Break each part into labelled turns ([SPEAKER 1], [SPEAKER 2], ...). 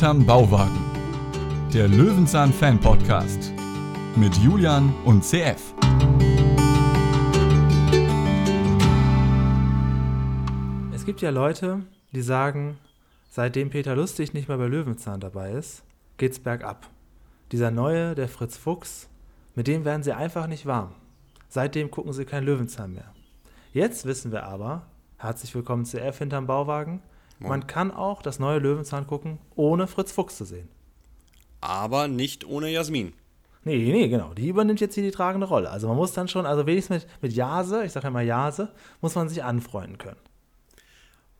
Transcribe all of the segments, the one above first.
[SPEAKER 1] Hinterm Bauwagen. Der Löwenzahn Fan Podcast mit Julian und CF.
[SPEAKER 2] Es gibt ja Leute, die sagen, seitdem Peter Lustig nicht mehr bei Löwenzahn dabei ist, geht's bergab. Dieser neue, der Fritz Fuchs, mit dem werden sie einfach nicht warm. Seitdem gucken sie kein Löwenzahn mehr. Jetzt wissen wir aber, herzlich willkommen CF hinterm Bauwagen, man kann auch das neue Löwenzahn gucken, ohne Fritz Fuchs zu sehen.
[SPEAKER 3] Aber nicht ohne Jasmin.
[SPEAKER 2] Nee, nee, genau. Die übernimmt jetzt hier die tragende Rolle. Also man muss dann schon, also wenigstens mit, mit Jase, ich sage ja mal Jase, muss man sich anfreunden können.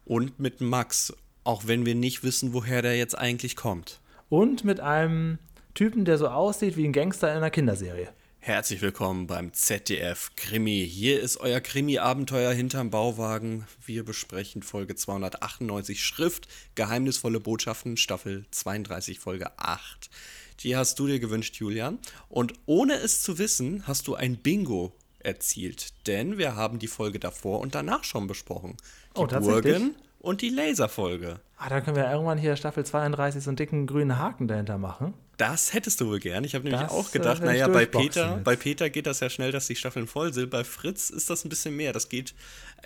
[SPEAKER 3] Und mit Max, auch wenn wir nicht wissen, woher der jetzt eigentlich kommt.
[SPEAKER 2] Und mit einem Typen, der so aussieht wie ein Gangster in einer Kinderserie.
[SPEAKER 3] Herzlich willkommen beim ZDF Krimi. Hier ist euer Krimi-Abenteuer hinterm Bauwagen. Wir besprechen Folge 298 Schrift, geheimnisvolle Botschaften, Staffel 32, Folge 8. Die hast du dir gewünscht, Julian. Und ohne es zu wissen, hast du ein Bingo erzielt. Denn wir haben die Folge davor und danach schon besprochen. Die
[SPEAKER 2] Oh, tatsächlich?
[SPEAKER 3] Burgen und die Laserfolge.
[SPEAKER 2] Ah, dann können wir irgendwann hier Staffel 32 so einen dicken grünen Haken dahinter machen.
[SPEAKER 3] Das hättest du wohl gern. Ich habe nämlich
[SPEAKER 2] Das,
[SPEAKER 3] auch
[SPEAKER 2] äh,
[SPEAKER 3] gedacht, naja, bei Peter,
[SPEAKER 2] jetzt.
[SPEAKER 3] bei Peter geht das ja schnell, dass die Staffeln voll sind. Bei Fritz ist das ein bisschen mehr. Das geht,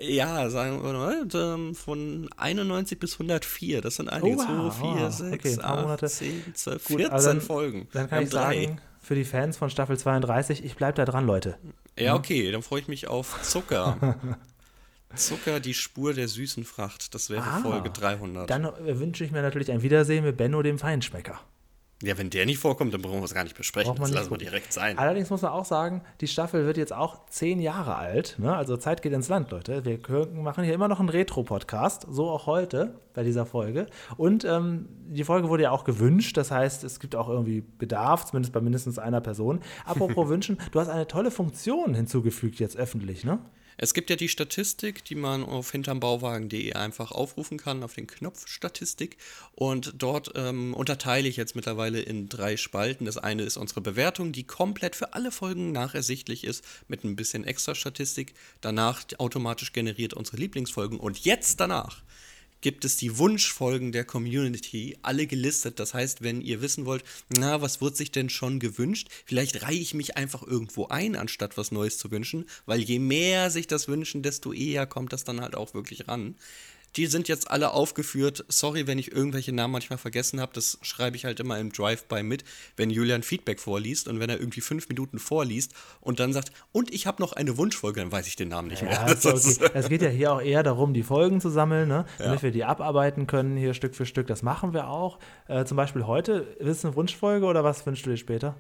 [SPEAKER 3] ja, sagen wir mal, ähm, von 91 bis 104. Das sind einige.
[SPEAKER 2] Oh, wow,
[SPEAKER 3] 2, 4,
[SPEAKER 2] wow.
[SPEAKER 3] 6,
[SPEAKER 2] Okay, ein paar
[SPEAKER 3] 8,
[SPEAKER 2] Monate.
[SPEAKER 3] 10, 12,
[SPEAKER 2] Gut,
[SPEAKER 3] 14
[SPEAKER 2] also dann,
[SPEAKER 3] Folgen.
[SPEAKER 2] Dann kann
[SPEAKER 3] haben
[SPEAKER 2] ich
[SPEAKER 3] drei.
[SPEAKER 2] sagen, für die Fans von Staffel 32, ich bleib da dran, Leute.
[SPEAKER 3] Ja, okay, dann freue ich mich auf Zucker. Zucker, die Spur der süßen Fracht. Das wäre
[SPEAKER 2] Ah,
[SPEAKER 3] Folge 300.
[SPEAKER 2] Dann wünsche ich mir natürlich ein Wiedersehen mit Benno, dem Feinschmecker.
[SPEAKER 3] ja, wenn der nicht vorkommt, dann brauchen wir es gar nicht besprechen. Das
[SPEAKER 2] nicht
[SPEAKER 3] lassen wir direkt sein.
[SPEAKER 2] Allerdings muss man auch sagen, die Staffel wird jetzt auch zehn Jahre alt. Ne? Also Zeit geht ins Land, Leute. Wir machen hier immer noch einen Retro-Podcast, so auch heute bei dieser Folge. Und ähm, die Folge wurde ja auch gewünscht. Das heißt, es gibt auch irgendwie Bedarf, zumindest bei mindestens einer Person. Apropos wünschen, du hast eine tolle Funktion hinzugefügt jetzt öffentlich, ne?
[SPEAKER 3] Es gibt ja die Statistik, die man auf hintermbauwagen.de einfach aufrufen kann, auf den Knopf Statistik. Und dort ähm, unterteile ich jetzt mittlerweile in drei Spalten. Das eine ist unsere Bewertung, die komplett für alle Folgen nachersichtlich ist, mit ein bisschen extra Statistik. Danach automatisch generiert unsere Lieblingsfolgen. Und jetzt danach gibt es die Wunschfolgen der Community, alle gelistet. Das heißt, wenn ihr wissen wollt, na, was wird sich denn schon gewünscht, vielleicht reihe ich mich einfach irgendwo ein, anstatt was Neues zu wünschen, weil je mehr sich das wünschen, desto eher kommt das dann halt auch wirklich ran. Die sind jetzt alle aufgeführt. Sorry, wenn ich irgendwelche Namen manchmal vergessen habe. Das schreibe ich halt immer im Drive-By mit, wenn Julian Feedback vorliest und wenn er irgendwie fünf Minuten vorliest und dann sagt, und ich habe noch eine Wunschfolge, dann weiß ich den Namen nicht mehr.
[SPEAKER 2] Ja, okay. Es geht ja hier auch eher darum, die Folgen zu sammeln, ne? damit wir die abarbeiten können, hier Stück für Stück. Das machen wir auch. Äh, zum Beispiel heute, ist es eine Wunschfolge oder was wünschst du dir später?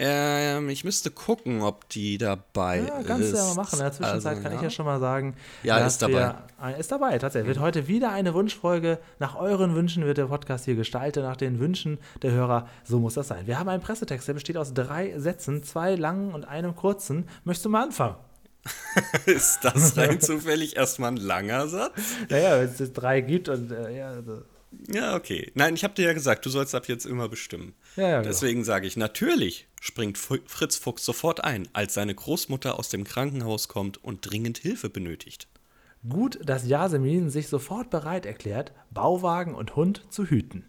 [SPEAKER 3] Ähm, ich müsste gucken, ob die dabei
[SPEAKER 2] Ja,
[SPEAKER 3] ist.
[SPEAKER 2] kannst du ja mal machen. In der Zwischenzeit
[SPEAKER 3] Also,
[SPEAKER 2] kann ich
[SPEAKER 3] ja.
[SPEAKER 2] ja schon mal sagen.
[SPEAKER 3] Ja, ist dabei.
[SPEAKER 2] Ah, ist dabei, tatsächlich. Wird heute wieder eine Wunschfolge. Nach euren Wünschen wird der Podcast hier gestaltet, nach den Wünschen der Hörer. So muss das sein. Wir haben einen Pressetext, der besteht aus drei Sätzen, zwei langen und einem kurzen. Möchtest du mal anfangen?
[SPEAKER 3] Ist das rein zufällig erstmal ein langer Satz?
[SPEAKER 2] Naja, wenn es drei gibt und äh, ja, also,
[SPEAKER 3] Ja, okay. Nein, ich habe dir ja gesagt, du sollst ab jetzt immer bestimmen.
[SPEAKER 2] Ja, ja, genau.
[SPEAKER 3] Deswegen sage ich, natürlich springt Fritz Fuchs sofort ein, als seine Großmutter aus dem Krankenhaus kommt und dringend Hilfe benötigt.
[SPEAKER 2] Gut, dass Yasemin sich sofort bereit erklärt, Bauwagen und Hund zu hüten.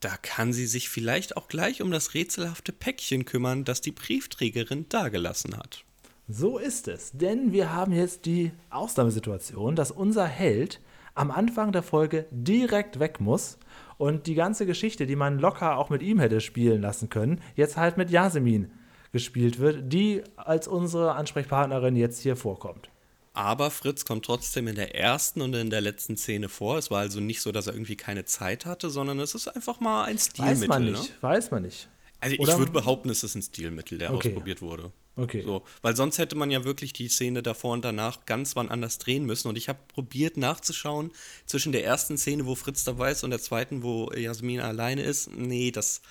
[SPEAKER 3] Da kann sie sich vielleicht auch gleich um das rätselhafte Päckchen kümmern, das die Briefträgerin dagelassen hat.
[SPEAKER 2] So ist es, denn wir haben jetzt die Ausnahmesituation, dass unser Held am Anfang der Folge direkt weg muss und die ganze Geschichte, die man locker auch mit ihm hätte spielen lassen können, jetzt halt mit Yasemin gespielt wird, die als unsere Ansprechpartnerin jetzt hier vorkommt.
[SPEAKER 3] Aber Fritz kommt trotzdem in der ersten und in der letzten Szene vor. Es war also nicht so, dass er irgendwie keine Zeit hatte, sondern es ist einfach mal ein Stilmittel.
[SPEAKER 2] Weiß man
[SPEAKER 3] Ne?
[SPEAKER 2] nicht, weiß man nicht.
[SPEAKER 3] Also
[SPEAKER 2] Oder-
[SPEAKER 3] ich würde behaupten, es ist ein Stilmittel, der
[SPEAKER 2] Okay.
[SPEAKER 3] ausprobiert wurde.
[SPEAKER 2] Okay.
[SPEAKER 3] So, weil sonst hätte man ja wirklich die Szene davor und danach ganz wann anders drehen müssen. Und ich habe probiert nachzuschauen zwischen der ersten Szene, wo Fritz dabei ist, und der zweiten, wo Jasmin alleine ist. Nee, das,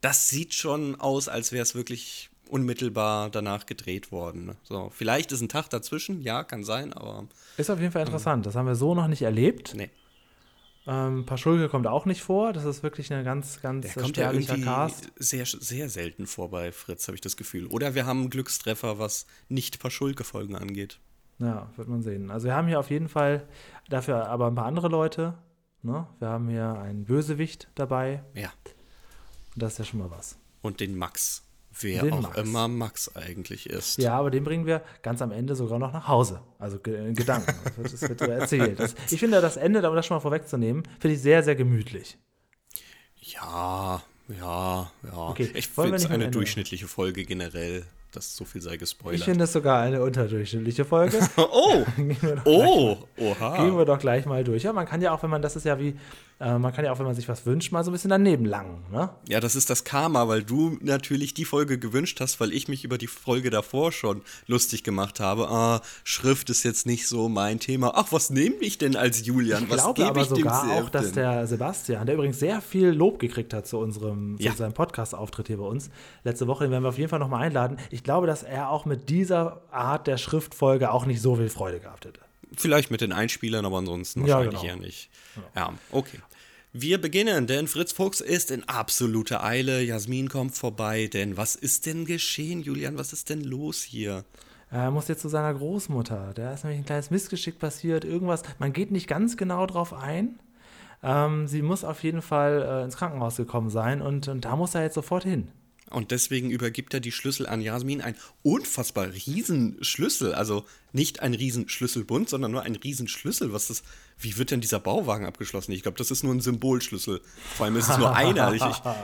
[SPEAKER 3] das sieht schon aus, als wäre es wirklich unmittelbar danach gedreht worden. So, vielleicht ist ein Tag dazwischen, ja, kann sein, aber
[SPEAKER 2] Ist auf jeden Fall interessant. Das haben wir so noch nicht erlebt.
[SPEAKER 3] nee.
[SPEAKER 2] Ähm, Paschulke kommt auch nicht vor. Das ist wirklich ein ganz, ganz
[SPEAKER 3] Der kommt ja
[SPEAKER 2] spärlicher
[SPEAKER 3] irgendwie
[SPEAKER 2] Cast.
[SPEAKER 3] sehr, sehr selten vor bei Fritz, habe ich das Gefühl. Oder wir haben einen Glückstreffer, was nicht Paschulke-Folgen angeht.
[SPEAKER 2] Ja, wird man sehen. Also wir haben hier auf jeden Fall dafür aber ein paar andere Leute. Ne? Wir haben hier einen Bösewicht dabei.
[SPEAKER 3] Ja.
[SPEAKER 2] Und das ist ja schon mal was.
[SPEAKER 3] Und den Max. Wer
[SPEAKER 2] Den
[SPEAKER 3] auch
[SPEAKER 2] Max.
[SPEAKER 3] immer Max eigentlich ist.
[SPEAKER 2] Ja, aber den bringen wir ganz am Ende sogar noch nach Hause. Also in Gedanken. Das wird, so erzählt. Das, ich finde das Ende, um das schon mal vorwegzunehmen, finde ich sehr, sehr gemütlich.
[SPEAKER 3] Ja, ja, ja.
[SPEAKER 2] Okay,
[SPEAKER 3] ich finde es eine
[SPEAKER 2] Ende-
[SPEAKER 3] durchschnittliche Folge generell. Das so viel sei
[SPEAKER 2] Ich
[SPEAKER 3] gespoilert.
[SPEAKER 2] finde es sogar eine unterdurchschnittliche Folge.
[SPEAKER 3] oh,
[SPEAKER 2] Gehen
[SPEAKER 3] oh,
[SPEAKER 2] Gehen
[SPEAKER 3] oha.
[SPEAKER 2] wir doch gleich mal durch. Ja, man kann ja auch, wenn man, das ist ja wie, äh, man kann ja auch, wenn man sich was wünscht, mal so ein bisschen daneben langen, ne?
[SPEAKER 3] Ja, das ist das Karma, weil du natürlich die Folge gewünscht hast, weil ich mich über die Folge davor schon lustig gemacht habe. Ah, Schrift ist jetzt nicht so mein Thema. Ach, was nehme ich denn als Julian?
[SPEAKER 2] Ich
[SPEAKER 3] was
[SPEAKER 2] glaube aber
[SPEAKER 3] ich dem
[SPEAKER 2] sogar
[SPEAKER 3] Sepp
[SPEAKER 2] auch, dass der Sebastian, der übrigens sehr viel Lob gekriegt hat zu unserem,
[SPEAKER 3] Ja.
[SPEAKER 2] zu seinem Podcast-Auftritt hier bei uns letzte Woche, den werden wir auf jeden Fall nochmal einladen. Ich glaube, dass er auch mit dieser Art der Schriftfolge auch nicht so viel Freude gehabt hätte.
[SPEAKER 3] Vielleicht mit den Einspielern, aber ansonsten
[SPEAKER 2] Ja,
[SPEAKER 3] wahrscheinlich
[SPEAKER 2] genau.
[SPEAKER 3] eher nicht. Ja, okay. Wir beginnen, denn Fritz Fuchs ist in absoluter Eile. Jasmin kommt vorbei, denn was ist denn geschehen, Julian? Was ist denn los hier?
[SPEAKER 2] Er muss jetzt zu seiner Großmutter. Da ist nämlich ein kleines Missgeschick passiert. Irgendwas. Man geht nicht ganz genau drauf ein. Ähm, sie muss auf jeden Fall äh, ins Krankenhaus gekommen sein und, und da muss er jetzt sofort hin.
[SPEAKER 3] Und deswegen übergibt er die Schlüssel an Jasmin. Ein unfassbar Riesenschlüssel. Also nicht ein Riesenschlüsselbund, sondern nur ein Riesenschlüssel. Was ist, wie wird denn dieser Bauwagen abgeschlossen? Ich glaube, das ist nur ein Symbolschlüssel. Vor allem ist es nur einer. Ich,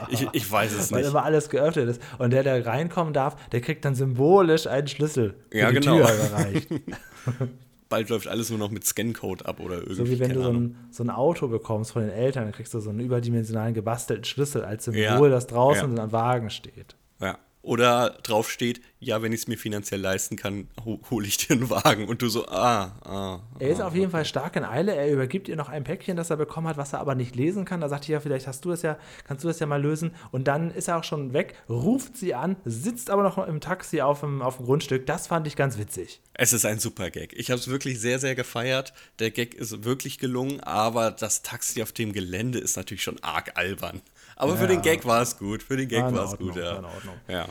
[SPEAKER 3] ich, ich, ich weiß es
[SPEAKER 2] Weil
[SPEAKER 3] nicht.
[SPEAKER 2] immer alles geöffnet ist. Und der, der reinkommen darf, der kriegt dann symbolisch einen Schlüssel
[SPEAKER 3] Ja, genau. Bald läuft alles nur noch mit Scancode ab oder irgendwie.
[SPEAKER 2] So wie wenn du so ein, so ein Auto bekommst von den Eltern, dann kriegst du so einen überdimensionalen gebastelten Schlüssel als Symbol,
[SPEAKER 3] Ja.
[SPEAKER 2] das draußen
[SPEAKER 3] Ja.
[SPEAKER 2] in einem Wagen steht.
[SPEAKER 3] Ja. Oder drauf steht, ja, wenn ich es mir finanziell leisten kann, ho hole ich dir einen Wagen. Und du so, ah, ah.
[SPEAKER 2] Er ist auf jeden Fall stark in Eile. Er übergibt ihr noch ein Päckchen, das er bekommen hat, was er aber nicht lesen kann. Da sagt sie ja, vielleicht hast du es ja, kannst du das ja mal lösen. Und dann ist er auch schon weg, ruft sie an, sitzt aber noch im Taxi auf dem, auf dem Grundstück. Das fand ich ganz witzig.
[SPEAKER 3] Es ist ein super Gag. Ich habe es wirklich sehr, sehr gefeiert. Der Gag ist wirklich gelungen, aber das Taxi auf dem Gelände ist natürlich schon arg albern. Aber für
[SPEAKER 2] Ja.
[SPEAKER 3] den Gag war es gut. Für den Gag war es gut, ja.
[SPEAKER 2] war in Ordnung.
[SPEAKER 3] ja.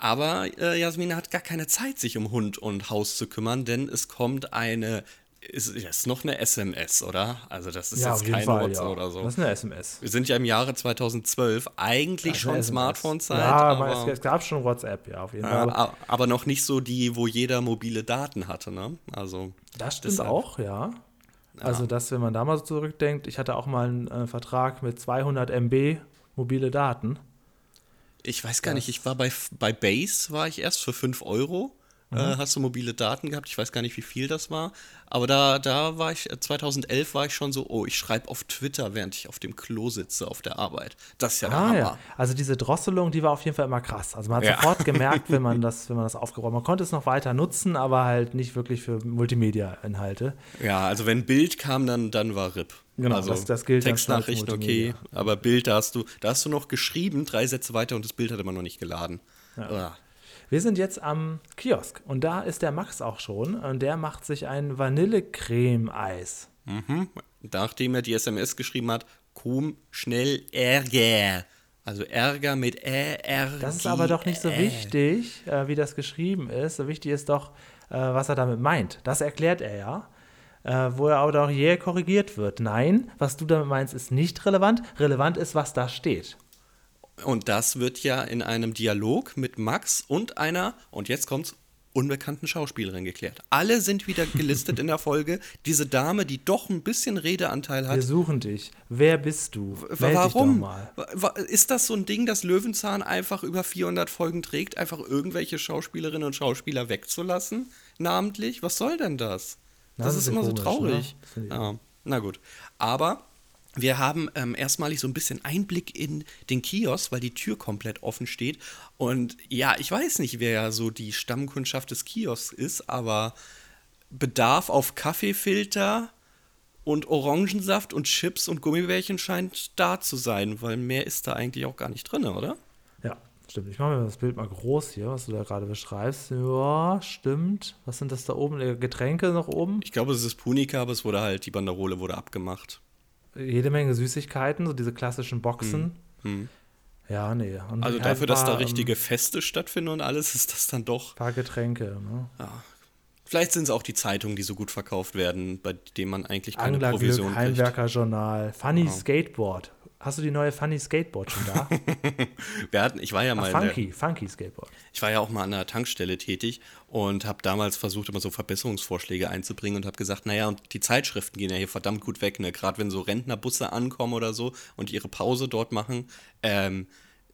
[SPEAKER 3] Aber äh, Jasmin hat gar keine Zeit, sich um Hund und Haus zu kümmern, denn es kommt eine. Ist, das ist noch eine SMS, oder? Also, das ist jetzt keine WhatsApp oder so.
[SPEAKER 2] Das ist eine SMS.
[SPEAKER 3] Wir sind ja im Jahre 2012, eigentlich schon. Smartphone-Zeit,
[SPEAKER 2] Ja, aber es, gab schon WhatsApp, ja, auf jeden Fall.
[SPEAKER 3] ja,
[SPEAKER 2] Aber
[SPEAKER 3] noch nicht so die, wo jeder mobile Daten hatte, ne? Also,
[SPEAKER 2] das stimmt
[SPEAKER 3] deshalb.
[SPEAKER 2] auch, ja. Also, das, wenn man da mal so zurückdenkt, ich hatte auch mal einen äh, Vertrag mit 200 MB mobile Daten.
[SPEAKER 3] Ich weiß gar nicht, ich war bei, bei Base, war ich erst für 5 Euro.
[SPEAKER 2] Mhm.
[SPEAKER 3] Äh, hast du mobile Daten gehabt? Ich weiß gar nicht, wie viel das war. Aber da, da war ich, äh, 2011 war ich schon so, oh, ich schreibe auf Twitter, während ich auf dem Klo sitze auf der Arbeit. Das ist ja der
[SPEAKER 2] Ah,
[SPEAKER 3] Hammer.
[SPEAKER 2] ja. Also diese Drosselung, die war auf jeden Fall immer krass. Also man hat
[SPEAKER 3] Ja.
[SPEAKER 2] sofort gemerkt, wenn man das, wenn man das aufgeräumt. Man konnte es noch weiter nutzen, aber halt nicht wirklich für Multimedia-Inhalte.
[SPEAKER 3] Ja, also wenn Bild kam, dann, dann war RIP.
[SPEAKER 2] Genau,
[SPEAKER 3] also
[SPEAKER 2] das- das gilt
[SPEAKER 3] Textnachrichten, okay, aber Bild, da hast du, da hast du noch geschrieben, drei Sätze weiter und das Bild hat immer noch nicht geladen. Ah.
[SPEAKER 2] Wir sind jetzt am Kiosk und da ist der Max auch schon und der macht sich ein Vanillecreme-Eis.
[SPEAKER 3] Mhm. Nachdem er die SMS geschrieben hat, komm schnell Ärger. Also Ärger mit Ä, R.
[SPEAKER 2] Das ist aber doch nicht so wichtig, äh, wie das geschrieben ist. So wichtig ist doch, äh, was er damit meint. Das erklärt er ja. Äh, wo er aber doch jäh korrigiert wird. Nein, was du damit meinst, ist nicht relevant. Relevant ist, was da steht.
[SPEAKER 3] Und das wird ja in einem Dialog mit Max und einer, und jetzt kommt's, unbekannten Schauspielerin geklärt. Alle sind wieder gelistet in der Folge. Diese Dame, die doch ein bisschen Redeanteil
[SPEAKER 2] Wir
[SPEAKER 3] hat.
[SPEAKER 2] suchen dich. Wer bist du? Meld
[SPEAKER 3] Warum? Ist das so ein Ding, dass Löwenzahn einfach über 400 Folgen trägt, einfach irgendwelche Schauspielerinnen und Schauspieler wegzulassen, namentlich? Was soll denn das?
[SPEAKER 2] Na,
[SPEAKER 3] das,
[SPEAKER 2] das
[SPEAKER 3] ist
[SPEAKER 2] ist
[SPEAKER 3] immer so
[SPEAKER 2] komisch,
[SPEAKER 3] traurig.
[SPEAKER 2] ne? Finde ich
[SPEAKER 3] Ja, na gut. Aber wir haben ähm, erstmalig so ein bisschen Einblick in den Kiosk, weil die Tür komplett offen steht. Und ja, ich weiß nicht, wer so die Stammkundschaft des Kiosks ist, aber Bedarf auf Kaffeefilter und Orangensaft und Chips und Gummibärchen scheint da zu sein, weil mehr ist da eigentlich auch gar nicht drin, oder?
[SPEAKER 2] Ja, stimmt. Ich mache mir das Bild mal groß hier, was du da gerade beschreibst. Ja, stimmt. Was sind das da oben? Äh, Getränke noch oben?
[SPEAKER 3] Ich glaube, es ist Punika, aber es wurde halt, die Banderole wurde abgemacht.
[SPEAKER 2] Jede Menge Süßigkeiten, so diese klassischen Boxen. Ja, nee. Und
[SPEAKER 3] Also dafür,
[SPEAKER 2] ein
[SPEAKER 3] dass da
[SPEAKER 2] paar,
[SPEAKER 3] richtige Feste stattfinden und alles, ist das dann doch.
[SPEAKER 2] paar Getränke. Ne?
[SPEAKER 3] Vielleicht sind es auch die Zeitungen, die so gut verkauft werden, bei denen man eigentlich keine
[SPEAKER 2] Anglerglück,
[SPEAKER 3] Provision kriegt.
[SPEAKER 2] Heimwerkerjournal, Funny Skateboard. Hast du die neue Funny Skateboard schon da?
[SPEAKER 3] Wir hatten, ich war ja mal
[SPEAKER 2] Ach,
[SPEAKER 3] in der,
[SPEAKER 2] funky, funky Skateboard.
[SPEAKER 3] ich war ja auch mal an der Tankstelle tätig und habe damals versucht, immer so Verbesserungsvorschläge einzubringen und habe gesagt, naja, und die Zeitschriften gehen ja hier verdammt gut weg, ne? Gerade wenn so Rentnerbusse ankommen oder so und ihre Pause dort machen, ähm,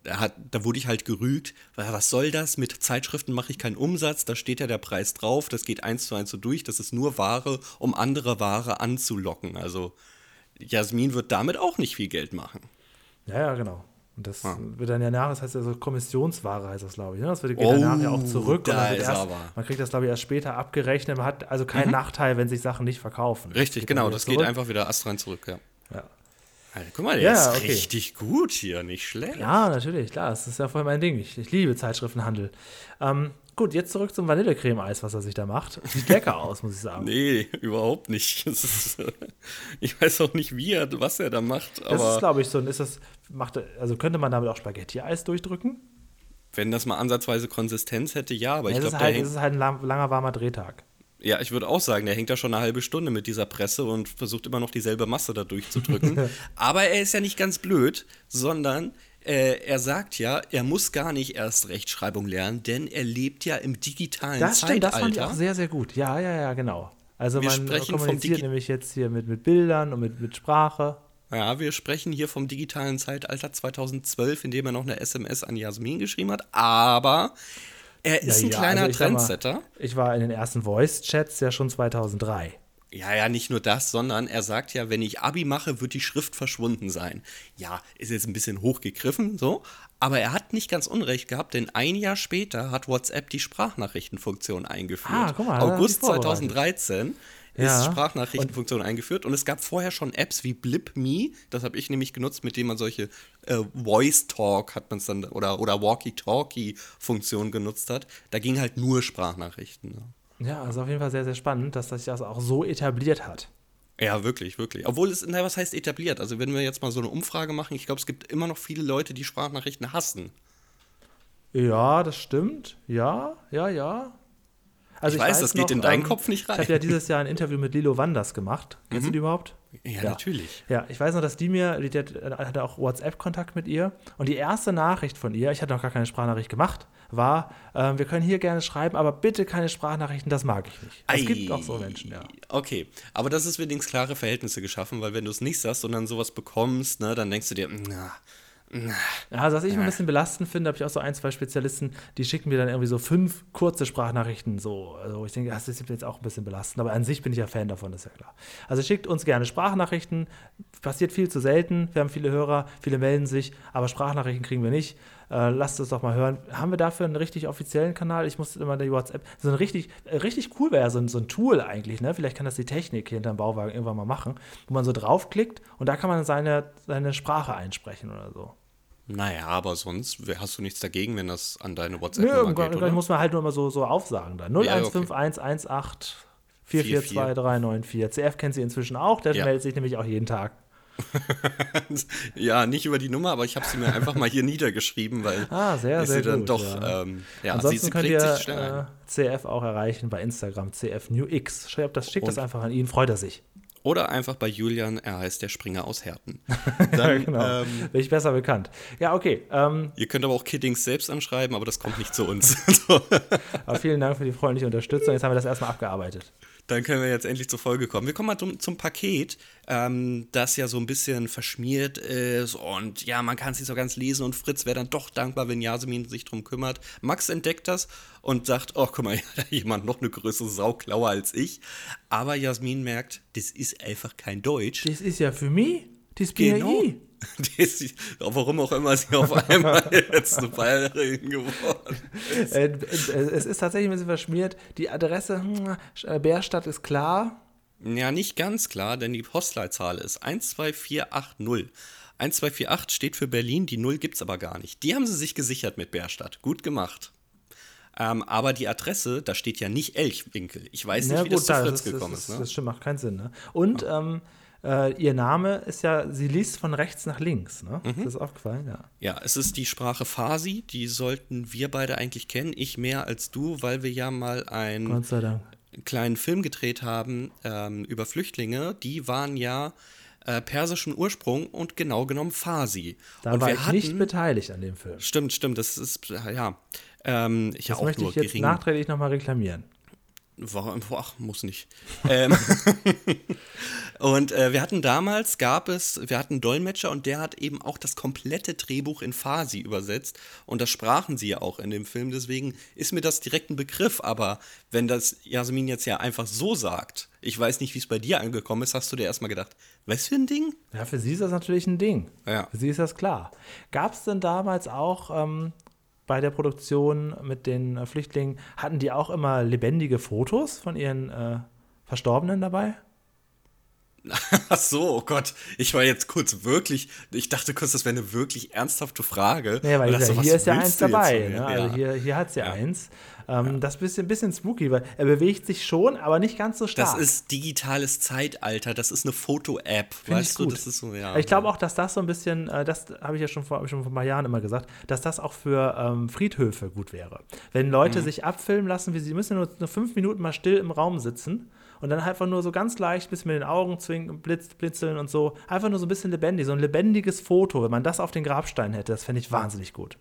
[SPEAKER 3] da, hat, da wurde ich halt gerügt, was soll das? Mit Zeitschriften mache ich keinen Umsatz, da steht ja der Preis drauf, das geht eins zu eins so durch, das ist nur Ware, um andere Ware anzulocken. Also Jasmin wird damit auch nicht viel Geld machen.
[SPEAKER 2] Ja, ja, genau. Und das
[SPEAKER 3] Ah.
[SPEAKER 2] wird dann ja nach, das heißt ja so Kommissionsware heißt das, glaube ich. Ne? Das wird geht dann nachher auch zurück.
[SPEAKER 3] Oh, da
[SPEAKER 2] und erst,
[SPEAKER 3] aber.
[SPEAKER 2] Man kriegt das, glaube ich, erst später abgerechnet. Man hat also keinen Nachteil, wenn sich Sachen nicht verkaufen.
[SPEAKER 3] Richtig,
[SPEAKER 2] Geht
[SPEAKER 3] genau, das geht
[SPEAKER 2] zurück.
[SPEAKER 3] einfach wieder astrein zurück, ja.
[SPEAKER 2] Ja.
[SPEAKER 3] Alter, guck mal, der
[SPEAKER 2] Ja,
[SPEAKER 3] ist
[SPEAKER 2] okay.
[SPEAKER 3] richtig gut hier, nicht schlecht.
[SPEAKER 2] Ja, natürlich, klar. Das ist ja voll mein Ding. Ich, ich liebe Zeitschriftenhandel. Ähm, gut, jetzt zurück zum Vanillecreme-Eis, was er sich da macht. Sieht lecker aus, muss ich sagen.
[SPEAKER 3] Nee, überhaupt nicht. Ist, ich weiß auch nicht, wie er, was er da macht,
[SPEAKER 2] das ist, glaube ich, so ein, ist das, macht, also könnte man damit auch Spaghetti-Eis durchdrücken?
[SPEAKER 3] wenn das mal ansatzweise Konsistenz hätte, ja, aber ich
[SPEAKER 2] Ja, es,
[SPEAKER 3] glaube,
[SPEAKER 2] halt, es ist halt ein lang, langer, warmer Drehtag.
[SPEAKER 3] Ja, ich würde auch sagen, der hängt da schon eine halbe Stunde mit dieser Presse und versucht immer noch dieselbe Masse da durchzudrücken. aber er ist ja nicht ganz blöd, sondern äh, er sagt ja, er muss gar nicht erst Rechtschreibung lernen, denn er lebt ja im digitalen
[SPEAKER 2] Das stimmt, das
[SPEAKER 3] Zeitalter.
[SPEAKER 2] fand ich auch sehr, sehr gut. Ja, ja, ja, genau. Also
[SPEAKER 3] Wir
[SPEAKER 2] man kommuniziert nämlich jetzt hier mit, mit Bildern und mit, mit Sprache.
[SPEAKER 3] Ja, wir sprechen hier vom digitalen Zeitalter 2012, in dem er noch eine SMS an Jasmin geschrieben hat, aber er ist
[SPEAKER 2] Ja,
[SPEAKER 3] ein
[SPEAKER 2] ja,
[SPEAKER 3] kleiner
[SPEAKER 2] also ich sag mal,
[SPEAKER 3] Trendsetter.
[SPEAKER 2] Ich war in den ersten Voice-Chats ja schon 2003.
[SPEAKER 3] Ja, ja, nicht nur das, sondern er sagt ja, wenn ich Abi mache, wird die Schrift verschwunden sein. Ja, ist jetzt ein bisschen hochgegriffen, so. Aber er hat nicht ganz unrecht gehabt, denn ein Jahr später hat WhatsApp die Sprachnachrichtenfunktion eingeführt.
[SPEAKER 2] Ah, guck mal,
[SPEAKER 3] August
[SPEAKER 2] sich vorbereitet.
[SPEAKER 3] 2013
[SPEAKER 2] Ja,
[SPEAKER 3] ist Sprachnachrichtenfunktion eingeführt und es gab vorher schon Apps wie BlipMe, das habe ich nämlich genutzt, mit denen man solche äh, Voice Talk hat man es dann oder oder Walkie-Talkie Funktion genutzt hat. Da ging halt nur Sprachnachrichten. Ne?
[SPEAKER 2] Ja, also auf jeden Fall sehr, sehr spannend, dass sich das auch so etabliert hat.
[SPEAKER 3] Ja, wirklich, wirklich. Obwohl es, na, was heißt etabliert? Also, wenn wir jetzt mal so eine Umfrage machen, ich glaube, es gibt immer noch viele Leute, die Sprachnachrichten hassen.
[SPEAKER 2] Ja, das stimmt. Ja, ja, ja. Also
[SPEAKER 3] Ich weiß, das geht in deinen Kopf nicht
[SPEAKER 2] Ich
[SPEAKER 3] rein. Mhm.
[SPEAKER 2] habe ja dieses Jahr ein Interview mit Lilo Wanders gemacht. Kennst du die überhaupt?
[SPEAKER 3] Ja, natürlich.
[SPEAKER 2] Ja, ich weiß noch, dass die mir, die, die hatte auch WhatsApp-Kontakt mit ihr. Und die erste Nachricht von ihr, ich hatte noch gar keine Sprachnachricht gemacht, war, ähm, wir können hier gerne schreiben, aber bitte keine Sprachnachrichten, das mag ich nicht. Es gibt auch so Menschen, ja.
[SPEAKER 3] Okay, aber das ist wenigstens klare Verhältnisse geschaffen, weil wenn du es nicht sagst, sondern sowas bekommst, ne, dann denkst du dir, na, na.
[SPEAKER 2] Ja, also was ich ein bisschen belastend finde, habe ich auch so ein, zwei Spezialisten, die schicken mir dann irgendwie so fünf kurze Sprachnachrichten so. Also ich denke, das ist jetzt auch ein bisschen belastend, aber an sich bin ich ja Fan davon, das ist ja klar. Also schickt uns gerne Sprachnachrichten, passiert viel zu selten, wir haben viele Hörer, viele melden sich, aber Sprachnachrichten kriegen wir nicht. Äh, lasst uns doch mal hören. Haben wir dafür einen richtig offiziellen Kanal? Ich musste immer die WhatsApp, so ein richtig, äh, richtig cool wäre so, ein- so ein Tool eigentlich, ne? Vielleicht kann das die Technik hinterm Bauwagen irgendwann mal machen, wo man so draufklickt und da kann man seine, seine Sprache einsprechen oder so.
[SPEAKER 3] Naja, aber sonst hast du nichts dagegen, wenn das an deine
[SPEAKER 2] Nö,
[SPEAKER 3] WhatsApp-Nummer
[SPEAKER 2] irgendwann,
[SPEAKER 3] geht,
[SPEAKER 2] irgendwann
[SPEAKER 3] oder?
[SPEAKER 2] muss man halt nur mal so, so aufsagen. 015118 442394. CF kennt sie inzwischen auch, der
[SPEAKER 3] Ja.
[SPEAKER 2] meldet sich nämlich auch jeden Tag.
[SPEAKER 3] ja, nicht über die Nummer, aber ich habe sie mir einfach mal hier niedergeschrieben, weil
[SPEAKER 2] Ah, sehr, sehr
[SPEAKER 3] sie dann
[SPEAKER 2] gut,
[SPEAKER 3] doch,
[SPEAKER 2] ja.
[SPEAKER 3] ähm, ja,
[SPEAKER 2] Ansonsten
[SPEAKER 3] sie, sie
[SPEAKER 2] könnt ihr äh, CF auch erreichen bei Instagram, CFNewX. Schreibt das, schickt das
[SPEAKER 3] Und-
[SPEAKER 2] einfach an ihn, freut er sich.
[SPEAKER 3] Oder einfach bei Julian, er heißt der Springer aus Herten. Dann,
[SPEAKER 2] genau.
[SPEAKER 3] ähm,
[SPEAKER 2] Bin ich besser bekannt. Ja, okay. Ähm,
[SPEAKER 3] ihr könnt aber auch Kiddings selbst anschreiben, aber das kommt nicht zu uns. so,
[SPEAKER 2] aber vielen Dank für die freundliche Unterstützung. Jetzt haben wir das erstmal abgearbeitet.
[SPEAKER 3] Dann können wir jetzt endlich zur Folge kommen. Wir kommen mal zum, zum Paket, ähm, das ja so ein bisschen verschmiert ist und ja, man kann es nicht so ganz lesen und Fritz wäre dann doch dankbar, wenn Jasmin sich drum kümmert. Max entdeckt das und sagt, oh, guck mal, da hat jemand noch eine größere Sauklaue als ich. Aber Jasmin merkt, das ist einfach kein Deutsch.
[SPEAKER 2] Das ist ja für mich, das bin
[SPEAKER 3] Genau.
[SPEAKER 2] ja ich.
[SPEAKER 3] Ist, warum auch immer sie auf einmal jetzt eine Bayerin geworden
[SPEAKER 2] Äh, äh, es ist tatsächlich ein bisschen verschmiert. Die Adresse hm, äh, Bärstadt ist klar.
[SPEAKER 3] Ja, nicht ganz klar, denn die Postleitzahl ist 12480. 1248 steht für Berlin, die 0 gibt's aber gar nicht. Die haben sie sich gesichert mit Bärstadt. Gut gemacht. Ähm, aber die Adresse, da steht ja nicht Elchwinkel. Ich weiß nicht,
[SPEAKER 2] Ja,
[SPEAKER 3] wie das zu Fritz
[SPEAKER 2] das,
[SPEAKER 3] gekommen
[SPEAKER 2] das,
[SPEAKER 3] ist.
[SPEAKER 2] das,
[SPEAKER 3] Ne?
[SPEAKER 2] das stimmt, macht keinen Sinn. Ne? Und ähm, äh, ihr Name ist ja, sie liest von rechts nach links. Ne?
[SPEAKER 3] Mhm.
[SPEAKER 2] Ist das aufgefallen? Ja.
[SPEAKER 3] Ja, es ist die Sprache Farsi. Die sollten wir beide eigentlich kennen. Ich mehr als du, weil wir ja mal einen kleinen Film gedreht haben ähm, über Flüchtlinge, die waren ja äh, persischen Ursprung und genau genommen Farsi.
[SPEAKER 2] Da
[SPEAKER 3] und
[SPEAKER 2] war
[SPEAKER 3] wir
[SPEAKER 2] ich
[SPEAKER 3] hatten,
[SPEAKER 2] nicht beteiligt an dem Film.
[SPEAKER 3] Stimmt, stimmt, das ist, ja. Ähm, ich
[SPEAKER 2] Das
[SPEAKER 3] auch
[SPEAKER 2] möchte
[SPEAKER 3] nur
[SPEAKER 2] ich jetzt
[SPEAKER 3] gering.
[SPEAKER 2] nachträglich nochmal reklamieren.
[SPEAKER 3] War, ach, muss nicht. ähm, und äh, wir hatten damals, gab es, wir hatten einen Dolmetscher und der hat eben auch das komplette Drehbuch in Farsi übersetzt und das sprachen sie ja auch in dem Film, deswegen ist mir das direkt ein Begriff, aber wenn das Jasmin jetzt ja einfach so sagt, ich weiß nicht, wie es bei dir angekommen ist, hast du dir erstmal gedacht, was für ein Ding?
[SPEAKER 2] Ja, für sie ist das natürlich ein Ding.
[SPEAKER 3] Ja.
[SPEAKER 2] Für sie ist das klar. Gab es denn damals auch ähm, bei der Produktion mit den äh, Flüchtlingen, hatten die auch immer lebendige Fotos von ihren äh, Verstorbenen dabei?
[SPEAKER 3] Ach so, oh Gott, ich war jetzt kurz wirklich, ich dachte kurz, das wäre eine wirklich ernsthafte Frage.
[SPEAKER 2] Ja, weil
[SPEAKER 3] dachte
[SPEAKER 2] hier, ist ja eins dabei. Ne? Also
[SPEAKER 3] Ja.
[SPEAKER 2] hier, hier hat es ja,
[SPEAKER 3] Ja.
[SPEAKER 2] eins. Ähm, Das ist ein bisschen, bisschen spooky, weil er bewegt sich schon, aber nicht ganz so stark.
[SPEAKER 3] Das ist digitales Zeitalter, das ist eine Foto-App,
[SPEAKER 2] Finde ich
[SPEAKER 3] weißt du,
[SPEAKER 2] gut.
[SPEAKER 3] das ist so, ja.
[SPEAKER 2] Ich glaube auch, dass das so ein bisschen, äh, das habe ich ja schon vor, schon vor ein paar Jahren immer gesagt, dass das auch für ähm, Friedhöfe gut wäre. Wenn Leute
[SPEAKER 3] Mhm.
[SPEAKER 2] sich abfilmen lassen, wie sie müssen nur, nur fünf Minuten mal still im Raum sitzen und dann einfach nur so ganz leicht, bis mit den Augen zwingen, blitz, blitzeln und so, einfach nur so ein bisschen lebendig, so ein lebendiges Foto, wenn man das auf den Grabstein hätte, das fände ich wahnsinnig gut.